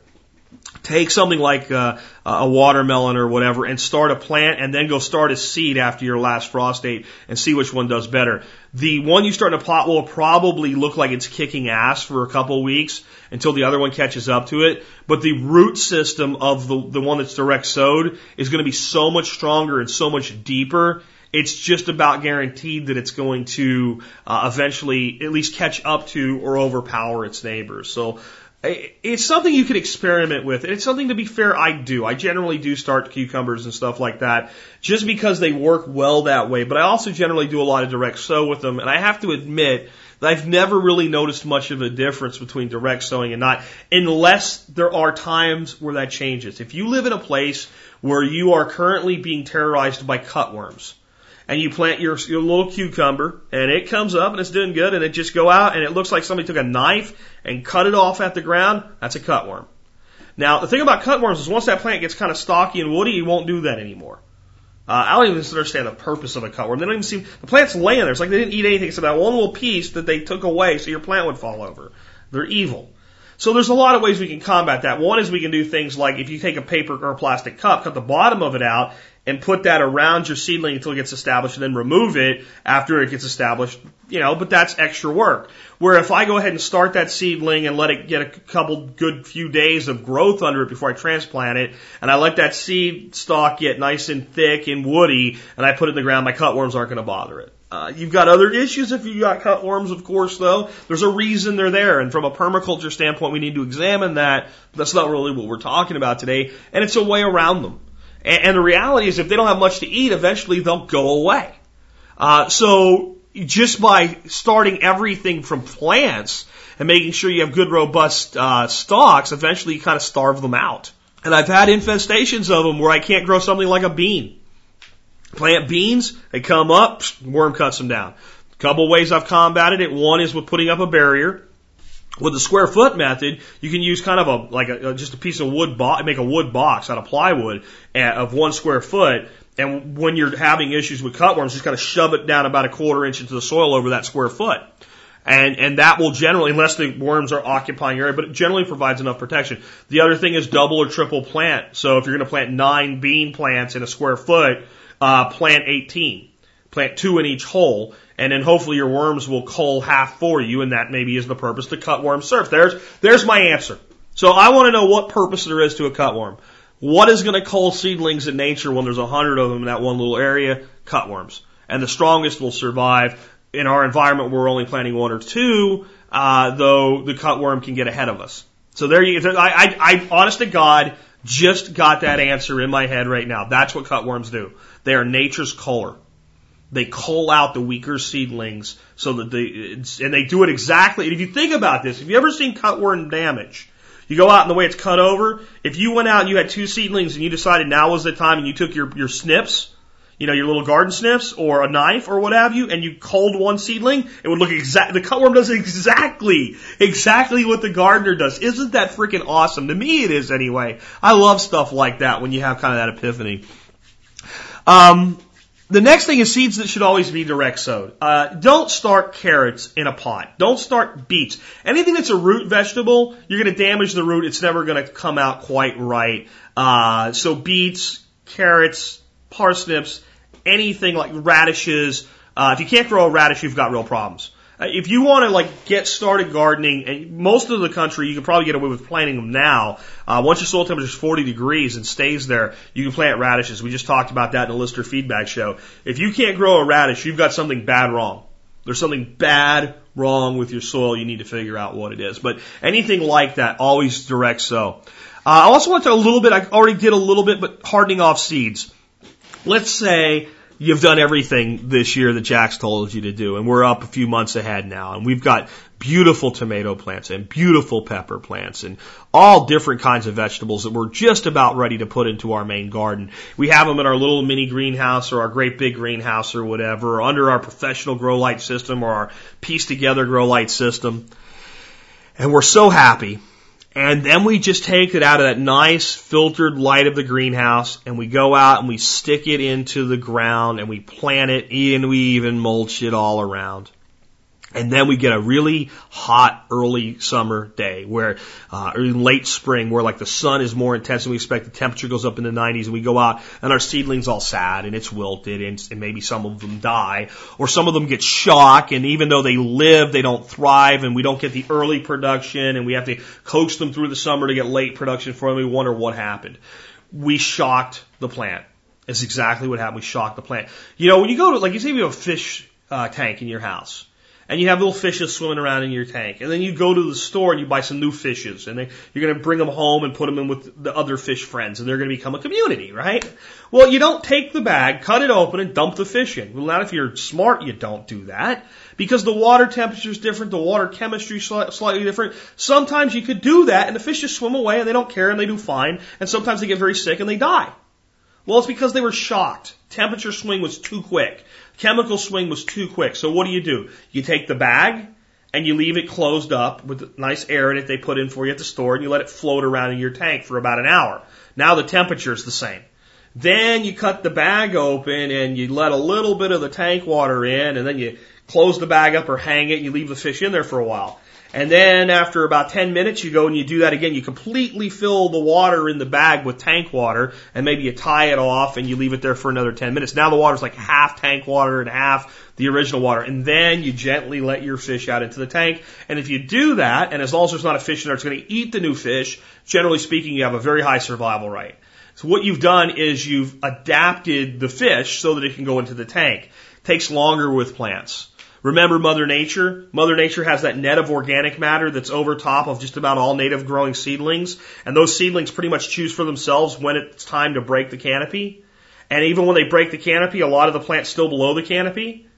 Take something like uh, a, a watermelon or whatever and start a plant and then go start a seed after your last frost date and see which one does better. The one you start in a pot will probably look like it's kicking ass for a couple of weeks until the other one catches up to it. But the root system of the, the one that's direct sowed is going to be so much stronger and so much deeper it's just about guaranteed that it's going to uh, eventually at least catch up to or overpower its neighbors. So it's something you can experiment with. It's something to be fair, I do. I generally do start cucumbers and stuff like that just because they work well that way. But I also generally do a lot of direct sow with them. And I have to admit that I've never really noticed much of a difference between direct sowing and not, unless there are times where that changes. If you live in a place where you are currently being terrorized by cutworms, and you plant your, your little cucumber and it comes up and it's doing good and it just go out and it looks like somebody took a knife and cut it off at the ground, that's a cutworm. Now, the thing about cutworms is once that plant gets kind of stocky and woody, you won't do that anymore. Uh, I don't even understand the purpose of a cutworm. They don't even seem, the plant's laying there. It's like they didn't eat anything except that one little piece that they took away so your plant would fall over. They're evil. So there's a lot of ways we can combat that. One is we can do things like if you take a paper or a plastic cup, cut the bottom of it out and put that around your seedling until it gets established and then remove it after it gets established, you know, but that's extra work. Where if I go ahead and start that seedling and let it get a couple good few days of growth under it before I transplant it, and I let that seed stalk get nice and thick and woody, and I put it in the ground, my cutworms aren't going to bother it. Uh, you've got other issues if you've got cutworms, of course, though. There's a reason they're there, and from a permaculture standpoint, we need to examine that. That's not really what we're talking about today, and it's a way around them. And, and the reality is, if they don't have much to eat, eventually they'll go away. Uh, so just by starting everything from plants and making sure you have good, robust uh, stalks, eventually you kind of starve them out. And I've had infestations of them where I can't grow something like a bean. Plant beans, they come up, worm cuts them down. A couple ways I've combated it. One is with putting up a barrier. With the square foot method, you can use kind of a like a, just a piece of wood box, make a wood box out of plywood eh, of one square foot. And when you're having issues with cutworms, just kind of shove it down about a quarter inch into the soil over that square foot. And, and that will generally, unless the worms are occupying your area, but it generally provides enough protection. The other thing is double or triple plant. So if you're going to plant nine bean plants in a square foot, uh, plant 18. Plant two in each hole, and then hopefully your worms will cull half for you, and that maybe is the purpose to cutworm serves. There's, there's my answer. So I want to know what purpose there is to a cutworm. What is going to cull seedlings in nature when there's a hundred of them in that one little area? Cutworms. And the strongest will survive. In our environment, we're only planting one or two, uh, though the cutworm can get ahead of us. So there you, I, I, I, honest to God, just got that answer in my head right now. That's what cutworms do. They are nature's culler. They cull out the weaker seedlings so that they, and they do it exactly. And if you think about this, if you ever seen cutworm damage? You go out and the way it's cut over, if you went out and you had two seedlings and you decided now was the time and you took your, your snips, you know, your little garden snips or a knife or what have you, and you culled one seedling, it would look exactly, the cutworm does exactly, exactly what the gardener does. Isn't that freaking awesome? To me it is anyway. I love stuff like that when you have kind of that epiphany. Um, the next thing is seeds that should always be direct sowed. Uh, don't start carrots in a pot. Don't start beets. Anything that's a root vegetable, you're going to damage the root. It's never going to come out quite right. Uh, so beets, carrots, parsnips, anything like radishes. Uh, if you can't grow a radish, you've got real problems. Uh, if you want to like get started gardening, and most of the country you can probably get away with planting them now. Uh, once your soil temperature is 40 degrees and stays there, you can plant radishes. We just talked about that in the listener feedback show. If you can't grow a radish, you've got something bad wrong. There's something bad wrong with your soil. You need to figure out what it is. But anything like that, always direct sow. Uh, I also want to talk a little bit. I already did a little bit, but hardening off seeds. Let's say you've done everything this year that Jack's told you to do, and we're up a few months ahead now, and we've got beautiful tomato plants and beautiful pepper plants and all different kinds of vegetables that we're just about ready to put into our main garden. We have them in our little mini greenhouse or our great big greenhouse or whatever, or under our professional grow light system or our piece together grow light system. And we're so happy and then we just take it out of that nice filtered light of the greenhouse and we go out and we stick it into the ground and we plant it and we even mulch it all around. And then we get a really hot early summer day where, uh, or late spring where like the sun is more intense than we expect. The temperature goes up in the 90s and we go out and our seedlings all sad and it's wilted and, and maybe some of them die or some of them get shock and even though they live, they don't thrive and we don't get the early production and we have to coax them through the summer to get late production for them. We wonder what happened. We shocked the plant. That's exactly what happened. We shocked the plant. You know, when you go to, like you say you have a fish uh, tank in your house and you have little fishes swimming around in your tank. And then you go to the store and you buy some new fishes, and they, you're going to bring them home and put them in with the other fish friends, and they're going to become a community, right? Well, you don't take the bag, cut it open, and dump the fish in. Well, not if you're smart, you don't do that. Because the water temperature is different, the water chemistry is slightly different. Sometimes you could do that, and the fish just swim away, and they don't care, and they do fine. And sometimes they get very sick, and they die. Well, it's because they were shocked. Temperature swing was too quick. Chemical swing was too quick. So what do you do? You take the bag and you leave it closed up with nice air in it they put in for you at the store and you let it float around in your tank for about an hour. Now the temperature is the same. Then you cut the bag open and you let a little bit of the tank water in and then you close the bag up or hang it and you leave the fish in there for a while. And then after about 10 minutes, you go and you do that again. You completely fill the water in the bag with tank water and maybe you tie it off and you leave it there for another 10 minutes. Now the water's like half tank water and half the original water. And then you gently let your fish out into the tank. And if you do that, and as long as there's not a fish in there, it's going to eat the new fish. Generally speaking, you have a very high survival rate. So what you've done is you've adapted the fish so that it can go into the tank. It takes longer with plants. Remember Mother Nature? Mother Nature has that net of organic matter that's over top of just about all native growing seedlings. And those seedlings pretty much choose for themselves when it's time to break the canopy. And even when they break the canopy, a lot of the plant's still below the canopy.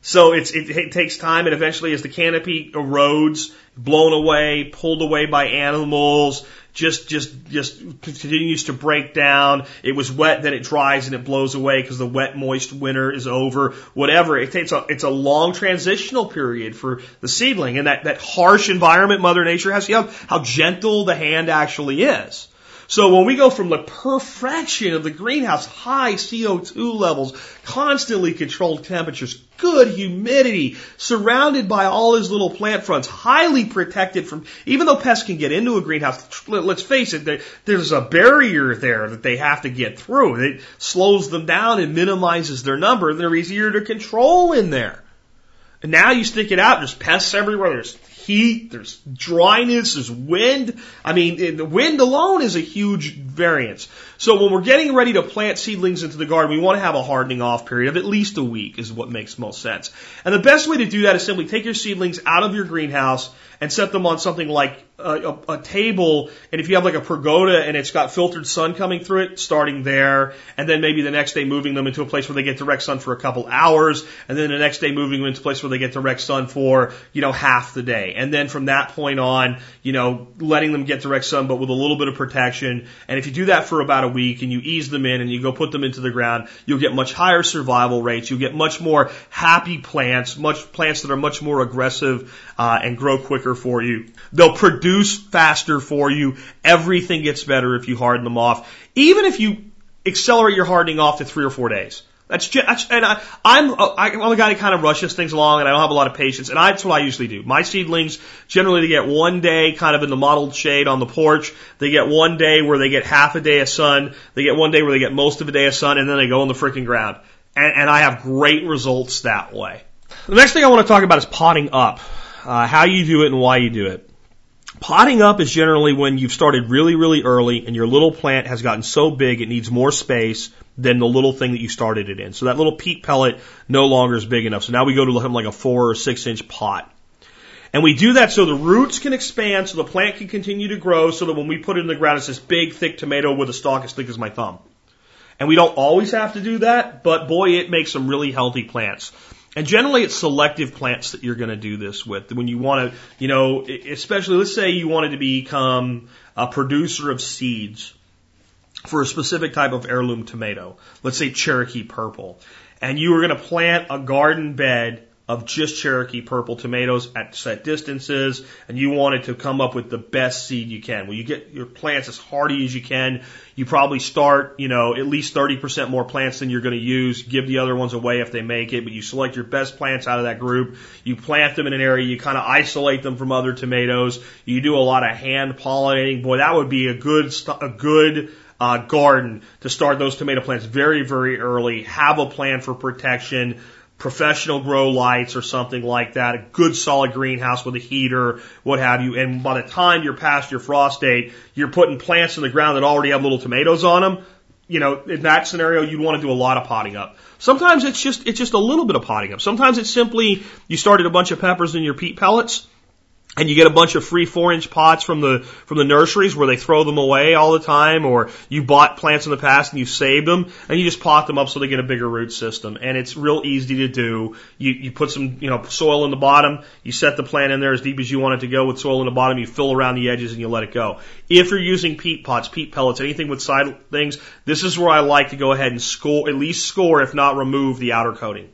So it's, it, it takes time and eventually as the canopy erodes, blown away, pulled away by animals, just just just continues to break down. It was wet, then it dries and it blows away because the wet, moist winter is over. Whatever it takes, a, it's a long transitional period for the seedling, and that that harsh environment Mother Nature has. You know how gentle the hand actually is. So when we go from the perfection of the greenhouse, high CO2 levels, constantly controlled temperatures, good humidity, surrounded by all his little plant fronts, highly protected from, even though pests can get into a greenhouse, let's face it, there's a barrier there that they have to get through. It slows them down and minimizes their number, they're easier to control in there. And now you stick it out, there's pests everywhere, there's heat, there's dryness, there's wind. I mean, eh, the wind alone is a huge variance. So when we're getting ready to plant seedlings into the garden, we want to have a hardening off period of at least a week is what makes most sense. And the best way to do that is simply take your seedlings out of your greenhouse and set them on something like a, a, table. And if you have like a pergola and it's got filtered sun coming through it, starting there, and then maybe the next day moving them into a place where they get direct sun for a couple hours, and then the next day moving them into a place where they get direct sun for, you know, half the day. And then from that point on, you know, letting them get direct sun, but with a little bit of protection. And if you do that for about a week and you ease them in and you go put them into the ground, you'll get much higher survival rates. You'll get much more happy plants, much plants that are much more aggressive, uh, and grow quicker for you. They'll produce faster for you. Everything gets better if you harden them off. Even if you accelerate your hardening off to three or four days. That's just, and I, I'm, I'm a guy that kind of rushes things along and I don't have a lot of patience and that's what I usually do. My seedlings generally they get one day kind of in the mottled shade on the porch. They get one day where they get half a day of sun. They get one day where they get most of a day of sun and then they go in the freaking ground. And, and I have great results that way. The next thing I want to talk about is potting up uh, how you do it and why you do it. Potting up is generally when you've started really, really early and your little plant has gotten so big it needs more space than the little thing that you started it in. So that little peat pellet no longer is big enough. So now we go to like a four or six inch pot. And we do that so the roots can expand, so the plant can continue to grow, so that when we put it in the ground, it's this big, thick tomato with a stalk as thick as my thumb. And we don't always have to do that, but boy, it makes some really healthy plants. And generally it's selective plants that you're going to do this with. When you want to, you know, especially let's say you wanted to become a producer of seeds for a specific type of heirloom tomato. Let's say Cherokee purple. And you were going to plant a garden bed of just Cherokee purple tomatoes at set distances, and you wanted to come up with the best seed you can. Well, you get your plants as hardy as you can. You probably start, you know, at least 30% more plants than you're going to use. Give the other ones away if they make it, but you select your best plants out of that group. You plant them in an area. You kind of isolate them from other tomatoes. You do a lot of hand pollinating. Boy, that would be a good, a good uh, garden to start those tomato plants very, very early. Have a plan for protection professional grow lights or something like that, a good solid greenhouse with a heater, what have you. And by the time you're past your frost date, you're putting plants in the ground that already have little tomatoes on them. You know, in that scenario, you'd want to do a lot of potting up. Sometimes it's just, it's just a little bit of potting up. Sometimes it's simply you started a bunch of peppers in your peat pellets and you get a bunch of free four inch pots from the from the nurseries where they throw them away all the time, or you bought plants in the past and you saved them, and you just pot them up so they get a bigger root system. And it's real easy to do. You you put some you know soil in the bottom, you set the plant in there as deep as you want it to go with soil in the bottom, you fill around the edges and you let it go. If you're using peat pots, peat pellets, anything with side things, this is where I like to go ahead and score at least score, if not remove the outer coating.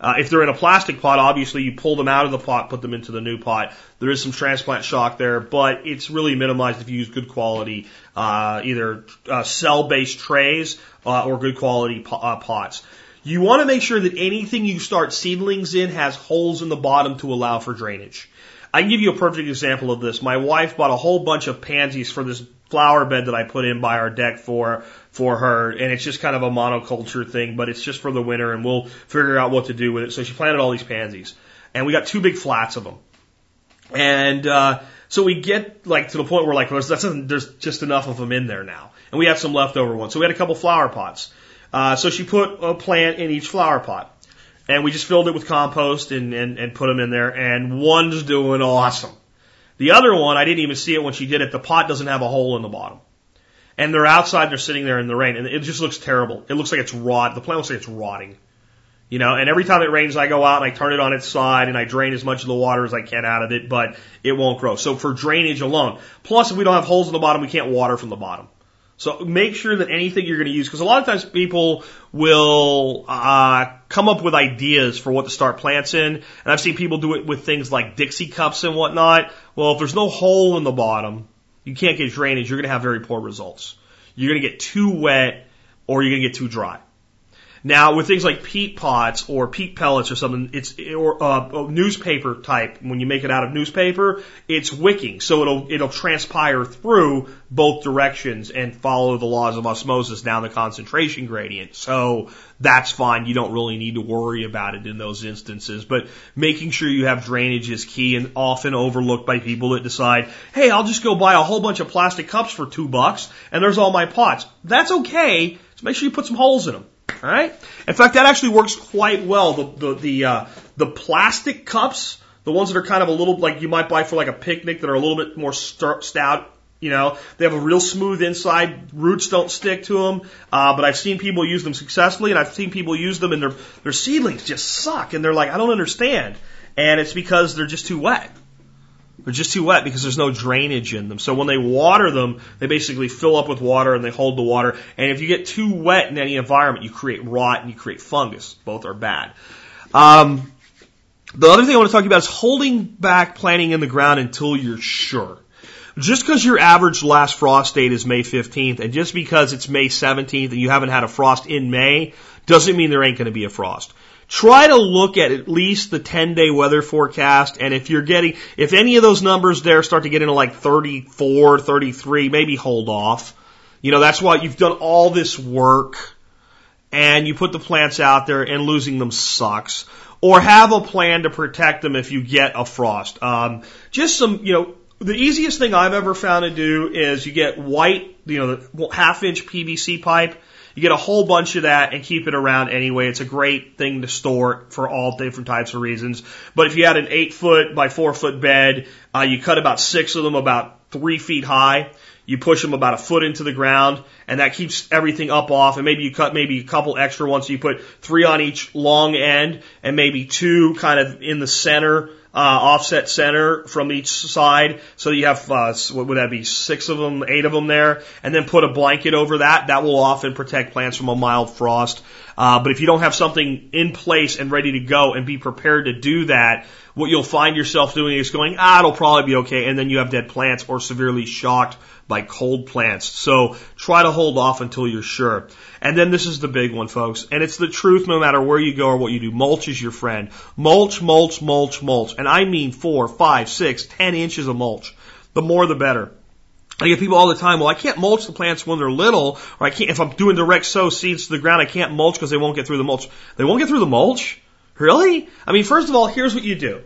Uh, if they're in a plastic pot, obviously you pull them out of the pot, put them into the new pot. There is some transplant shock there, but it's really minimized if you use good quality, uh, either uh, cell-based trays uh, or good quality uh, pots. You want to make sure that anything you start seedlings in has holes in the bottom to allow for drainage. I can give you a perfect example of this. My wife bought a whole bunch of pansies for this flower bed that I put in by our deck for for her, and it's just kind of a monoculture thing, but it's just for the winter, and we'll figure out what to do with it. So she planted all these pansies, and we got two big flats of them, and uh, so we get like to the point where like there's, there's just enough of them in there now, and we have some leftover ones. So we had a couple flower pots. Uh, so she put a plant in each flower pot. And we just filled it with compost and, and, and put them in there, and one's doing awesome. The other one, I didn't even see it when she did it. The pot doesn't have a hole in the bottom. And they're outside, they're sitting there in the rain, and it just looks terrible. It looks like it's rot. The plant looks like it's rotting. You know, and every time it rains, I go out and I turn it on its side and I drain as much of the water as I can out of it, but it won't grow. So for drainage alone, plus if we don't have holes in the bottom, we can't water from the bottom. So make sure that anything you're going to use, because a lot of times people will uh, come up with ideas for what to start plants in, and I've seen people do it with things like Dixie cups and whatnot. Well, if there's no hole in the bottom, you can't get drainage, you're going to have very poor results. You're going to get too wet or you're going to get too dry. Now, with things like peat pots or peat pellets or something, it's or uh, newspaper type. When you make it out of newspaper, it's wicking, so it'll it'll transpire through both directions and follow the laws of osmosis down the concentration gradient. So that's fine. You don't really need to worry about it in those instances. But making sure you have drainage is key and often overlooked by people that decide, hey, I'll just go buy a whole bunch of plastic cups for two bucks and there's all my pots. That's okay. So make sure you put some holes in them. All right. In fact, that actually works quite well. The the the, uh, the plastic cups, the ones that are kind of a little like you might buy for like a picnic that are a little bit more stout. You know, they have a real smooth inside. Roots don't stick to them. Uh, but I've seen people use them successfully, and I've seen people use them, and their their seedlings just suck, and they're like, I don't understand. And it's because they're just too wet. They're just too wet because there's no drainage in them. So when they water them, they basically fill up with water and they hold the water. And if you get too wet in any environment, you create rot and you create fungus. Both are bad. Um, the other thing I want to talk about is holding back planting in the ground until you're sure. Just because your average last frost date is May 15th, and just because it's May 17th and you haven't had a frost in May, doesn't mean there ain't going to be a frost try to look at at least the 10 day weather forecast. And if you're getting, if any of those numbers there start to get into like 34, 33, maybe hold off. You know, that's why you've done all this work and you put the plants out there and losing them sucks. Or have a plan to protect them if you get a frost. Um, just some, you know, the easiest thing I've ever found to do is you get white, you know, the half inch PVC pipe you get a whole bunch of that and keep it around anyway. It's a great thing to store for all different types of reasons. But if you had an eight foot by four foot bed, uh, you cut about six of them about three feet high. You push them about a foot into the ground, and that keeps everything up off. And maybe you cut maybe a couple extra ones. So you put three on each long end, and maybe two kind of in the center uh, offset center from each side. So you have, uh, what would that be, six of them, eight of them there, and then put a blanket over that. That will often protect plants from a mild frost. Uh, but if you don't have something in place and ready to go and be prepared to do that, what you'll find yourself doing is going, ah, it'll probably be okay. And then you have dead plants or severely shocked by cold plants. So try to hold off until you're sure. And then this is the big one, folks. And it's the truth no matter where you go or what you do. Mulch is your friend. Mulch, mulch, mulch, mulch. And I mean four, five, six, ten inches of mulch. The more the better. I get people all the time, well, I can't mulch the plants when they're little, or I can't, if I'm doing direct sow seeds to the ground, I can't mulch because they won't get through the mulch. They won't get through the mulch? Really? I mean, first of all, here's what you do.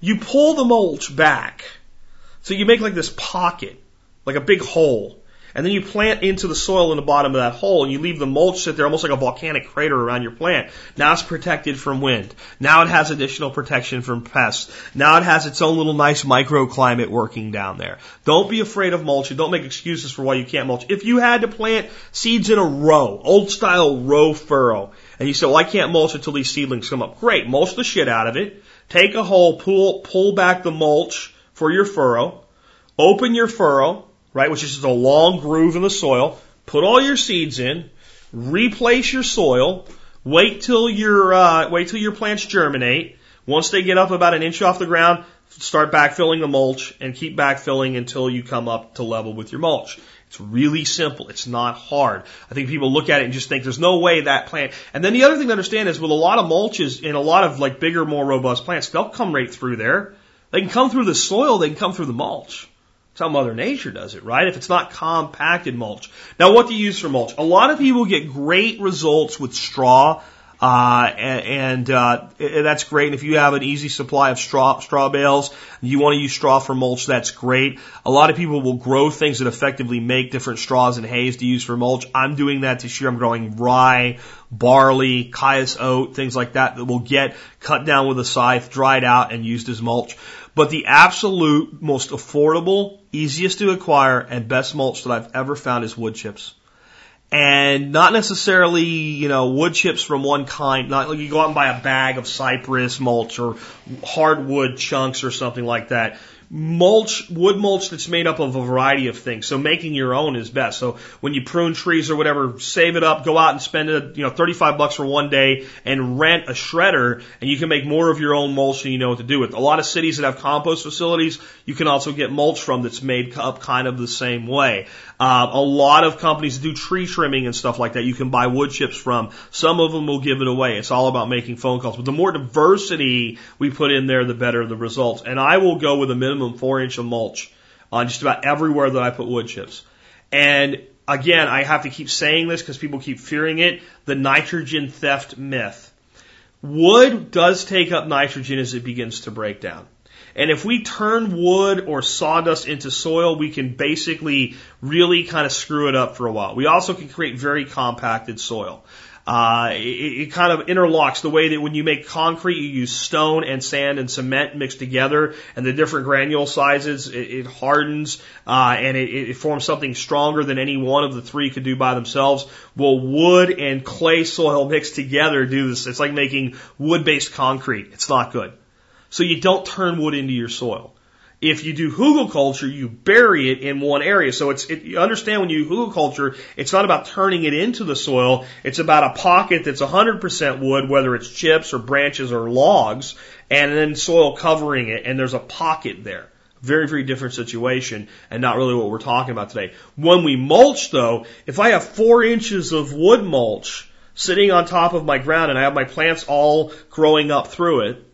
You pull the mulch back. So you make like this pocket like a big hole. And then you plant into the soil in the bottom of that hole and you leave the mulch sit there almost like a volcanic crater around your plant. Now it's protected from wind. Now it has additional protection from pests. Now it has its own little nice microclimate working down there. Don't be afraid of mulch and don't make excuses for why you can't mulch. If you had to plant seeds in a row, old style row furrow, and you said, well, I can't mulch until these seedlings come up. Great. Mulch the shit out of it. Take a hole, pull, pull back the mulch for your furrow. Open your furrow right, which is just a long groove in the soil. Put all your seeds in, replace your soil, wait till your uh, wait till your plants germinate. Once they get up about an inch off the ground, start backfilling the mulch and keep backfilling until you come up to level with your mulch. It's really simple. It's not hard. I think people look at it and just think there's no way that plant. And then the other thing to understand is with a lot of mulches in a lot of like bigger, more robust plants, they'll come right through there. They can come through the soil. They can come through the mulch. That's how Mother Nature does it, right? If it's not compacted mulch. Now, what do you use for mulch? A lot of people get great results with straw, uh, and, uh, that's great. And if you have an easy supply of straw, straw bales, you want to use straw for mulch, that's great. A lot of people will grow things that effectively make different straws and hays to use for mulch. I'm doing that this year. I'm growing rye, barley, cayuse oat, things like that that will get cut down with a scythe, dried out, and used as mulch. But the absolute most affordable, easiest to acquire, and best mulch that I've ever found is wood chips. And not necessarily, you know, wood chips from one kind. Not like you go out and buy a bag of cypress mulch or hardwood chunks or something like that. mulch, wood mulch that's made up of a variety of things. So making your own is best. So when you prune trees or whatever, save it up, go out and spend it, you know, 35 bucks for one day and rent a shredder and you can make more of your own mulch and you know what to do with. A lot of cities that have compost facilities, you can also get mulch from that's made up kind of the same way. Uh, a lot of companies do tree trimming and stuff like that. You can buy wood chips from. Some of them will give it away. It's all about making phone calls. But the more diversity we put in there, the better the results. And I will go with a minimum four inch of mulch on just about everywhere that I put wood chips. And again, I have to keep saying this because people keep fearing it. The nitrogen theft myth. Wood does take up nitrogen as it begins to break down. And if we turn wood or sawdust into soil, we can basically really kind of screw it up for a while. We also can create very compacted soil. Uh, it, it, kind of interlocks the way that when you make concrete, you use stone and sand and cement mixed together, and the different granule sizes, it, it hardens uh, and it, it forms something stronger than any one of the three could do by themselves. Well, wood and clay soil mixed together do this. It's like making wood-based concrete. It's not good. So you don't turn wood into your soil. If you do hugelkultur, you bury it in one area. So it's, it, you understand when you hugelkultur, it's not about turning it into the soil. It's about a pocket that's 100% wood, whether it's chips or branches or logs, and then soil covering it, and there's a pocket there. Very, very different situation and not really what we're talking about today. When we mulch though, if I have four inches of wood mulch sitting on top of my ground and I have my plants all growing up through it,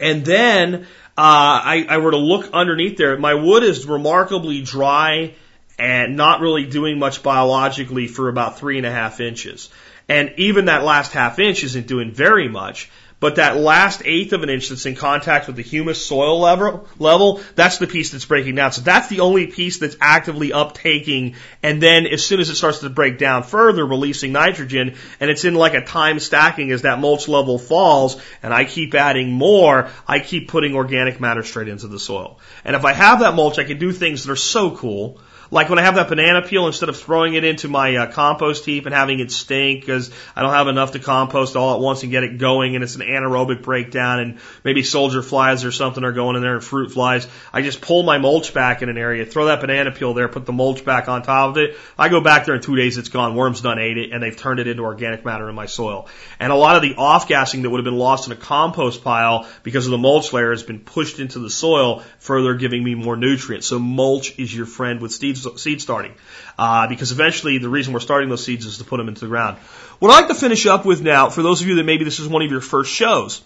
and then uh, I, I were to look underneath there. My wood is remarkably dry and not really doing much biologically for about three and a half inches. And even that last half inch isn't doing very much. But that last eighth of an inch that's in contact with the humus soil level, level, that's the piece that's breaking down. So that's the only piece that's actively uptaking. And then as soon as it starts to break down further, releasing nitrogen, and it's in like a time stacking as that mulch level falls, and I keep adding more, I keep putting organic matter straight into the soil. And if I have that mulch, I can do things that are so cool. Like when I have that banana peel, instead of throwing it into my uh, compost heap and having it stink because I don't have enough to compost all at once and get it going and it's an anaerobic breakdown and maybe soldier flies or something are going in there and fruit flies, I just pull my mulch back in an area, throw that banana peel there, put the mulch back on top of it. I go back there in two days, it's gone. Worms done ate it and they've turned it into organic matter in my soil. And a lot of the off gassing that would have been lost in a compost pile because of the mulch layer has been pushed into the soil, further giving me more nutrients. So mulch is your friend with seed seed starting. Uh, because eventually the reason we're starting those seeds is to put them into the ground. What I'd like to finish up with now, for those of you that maybe this is one of your first shows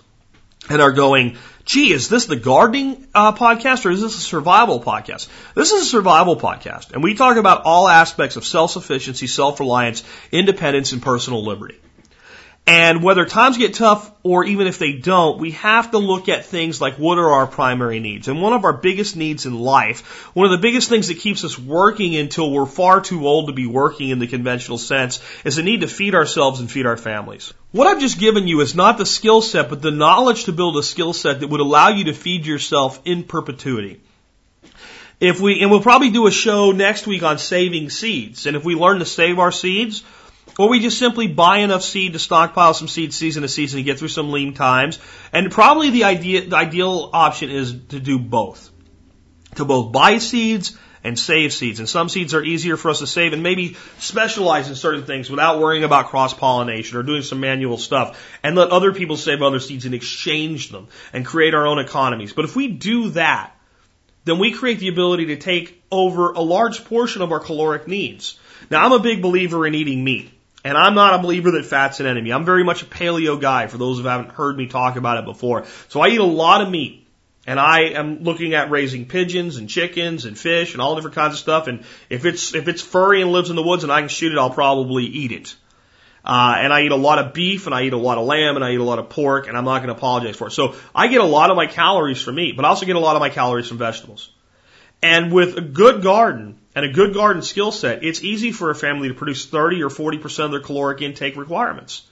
and are going, gee, is this the gardening uh, podcast or is this a survival podcast? This is a survival podcast. And we talk about all aspects of self-sufficiency, self-reliance, independence, and personal liberty. And whether times get tough or even if they don't, we have to look at things like what are our primary needs. And one of our biggest needs in life, one of the biggest things that keeps us working until we're far too old to be working in the conventional sense is the need to feed ourselves and feed our families. What I've just given you is not the skill set, but the knowledge to build a skill set that would allow you to feed yourself in perpetuity. If we, and we'll probably do a show next week on saving seeds. And if we learn to save our seeds, or we just simply buy enough seed to stockpile some seed season to season to get through some lean times. And probably the idea, the ideal option is to do both. To both buy seeds and save seeds. And some seeds are easier for us to save and maybe specialize in certain things without worrying about cross pollination or doing some manual stuff and let other people save other seeds and exchange them and create our own economies. But if we do that, then we create the ability to take over a large portion of our caloric needs. Now I'm a big believer in eating meat. And I'm not a believer that fat's an enemy. I'm very much a paleo guy for those who haven't heard me talk about it before. So I eat a lot of meat. And I am looking at raising pigeons and chickens and fish and all different kinds of stuff. And if it's, if it's furry and lives in the woods and I can shoot it, I'll probably eat it. Uh, and I eat a lot of beef and I eat a lot of lamb and I eat a lot of pork and I'm not going to apologize for it. So I get a lot of my calories from meat, but I also get a lot of my calories from vegetables. And with a good garden and a good garden skill set, it's easy for a family to produce 30 or 40% of their caloric intake requirements.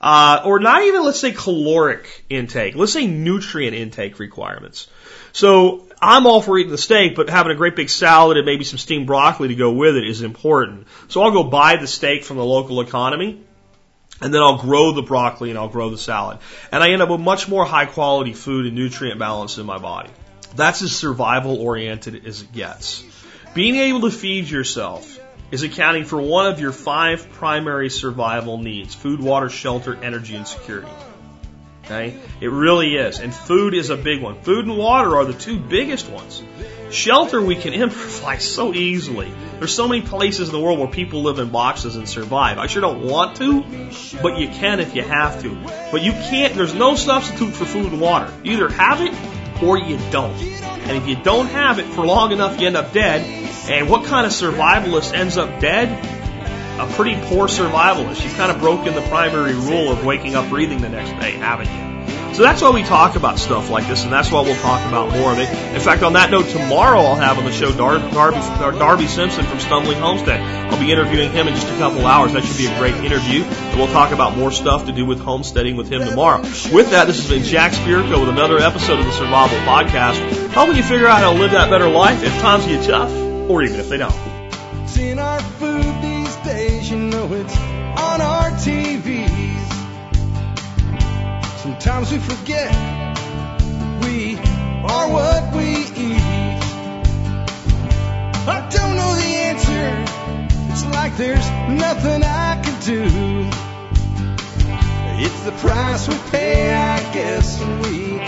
Uh, or not even, let's say, caloric intake. Let's say nutrient intake requirements. So I'm all for eating the steak, but having a great big salad and maybe some steamed broccoli to go with it is important. So I'll go buy the steak from the local economy. And then I'll grow the broccoli and I'll grow the salad. And I end up with much more high quality food and nutrient balance in my body. That's as survival oriented as it gets. Being able to feed yourself is accounting for one of your five primary survival needs food, water, shelter, energy, and security. Okay? It really is. And food is a big one. Food and water are the two biggest ones. Shelter we can improvise so easily. There's so many places in the world where people live in boxes and survive. I sure don't want to, but you can if you have to. But you can't, there's no substitute for food and water. You either have it or you don't. And if you don't have it for long enough, you end up dead. And what kind of survivalist ends up dead? A pretty poor survivalist. You've kind of broken the primary rule of waking up breathing the next day, haven't you? So that's why we talk about stuff like this, and that's why we'll talk about more of it. In fact, on that note, tomorrow I'll have on the show Dar- Darby, Darby Simpson from Stumbling Homestead. I'll be interviewing him in just a couple hours. That should be a great interview. And we'll talk about more stuff to do with homesteading with him tomorrow. With that, this has been Jack Spirko or even if they don't. It's in our food these days, you know it's on our TVs. Sometimes we forget we are what we eat. I don't know the answer. It's like there's nothing I can do. It's the price we pay, I guess, we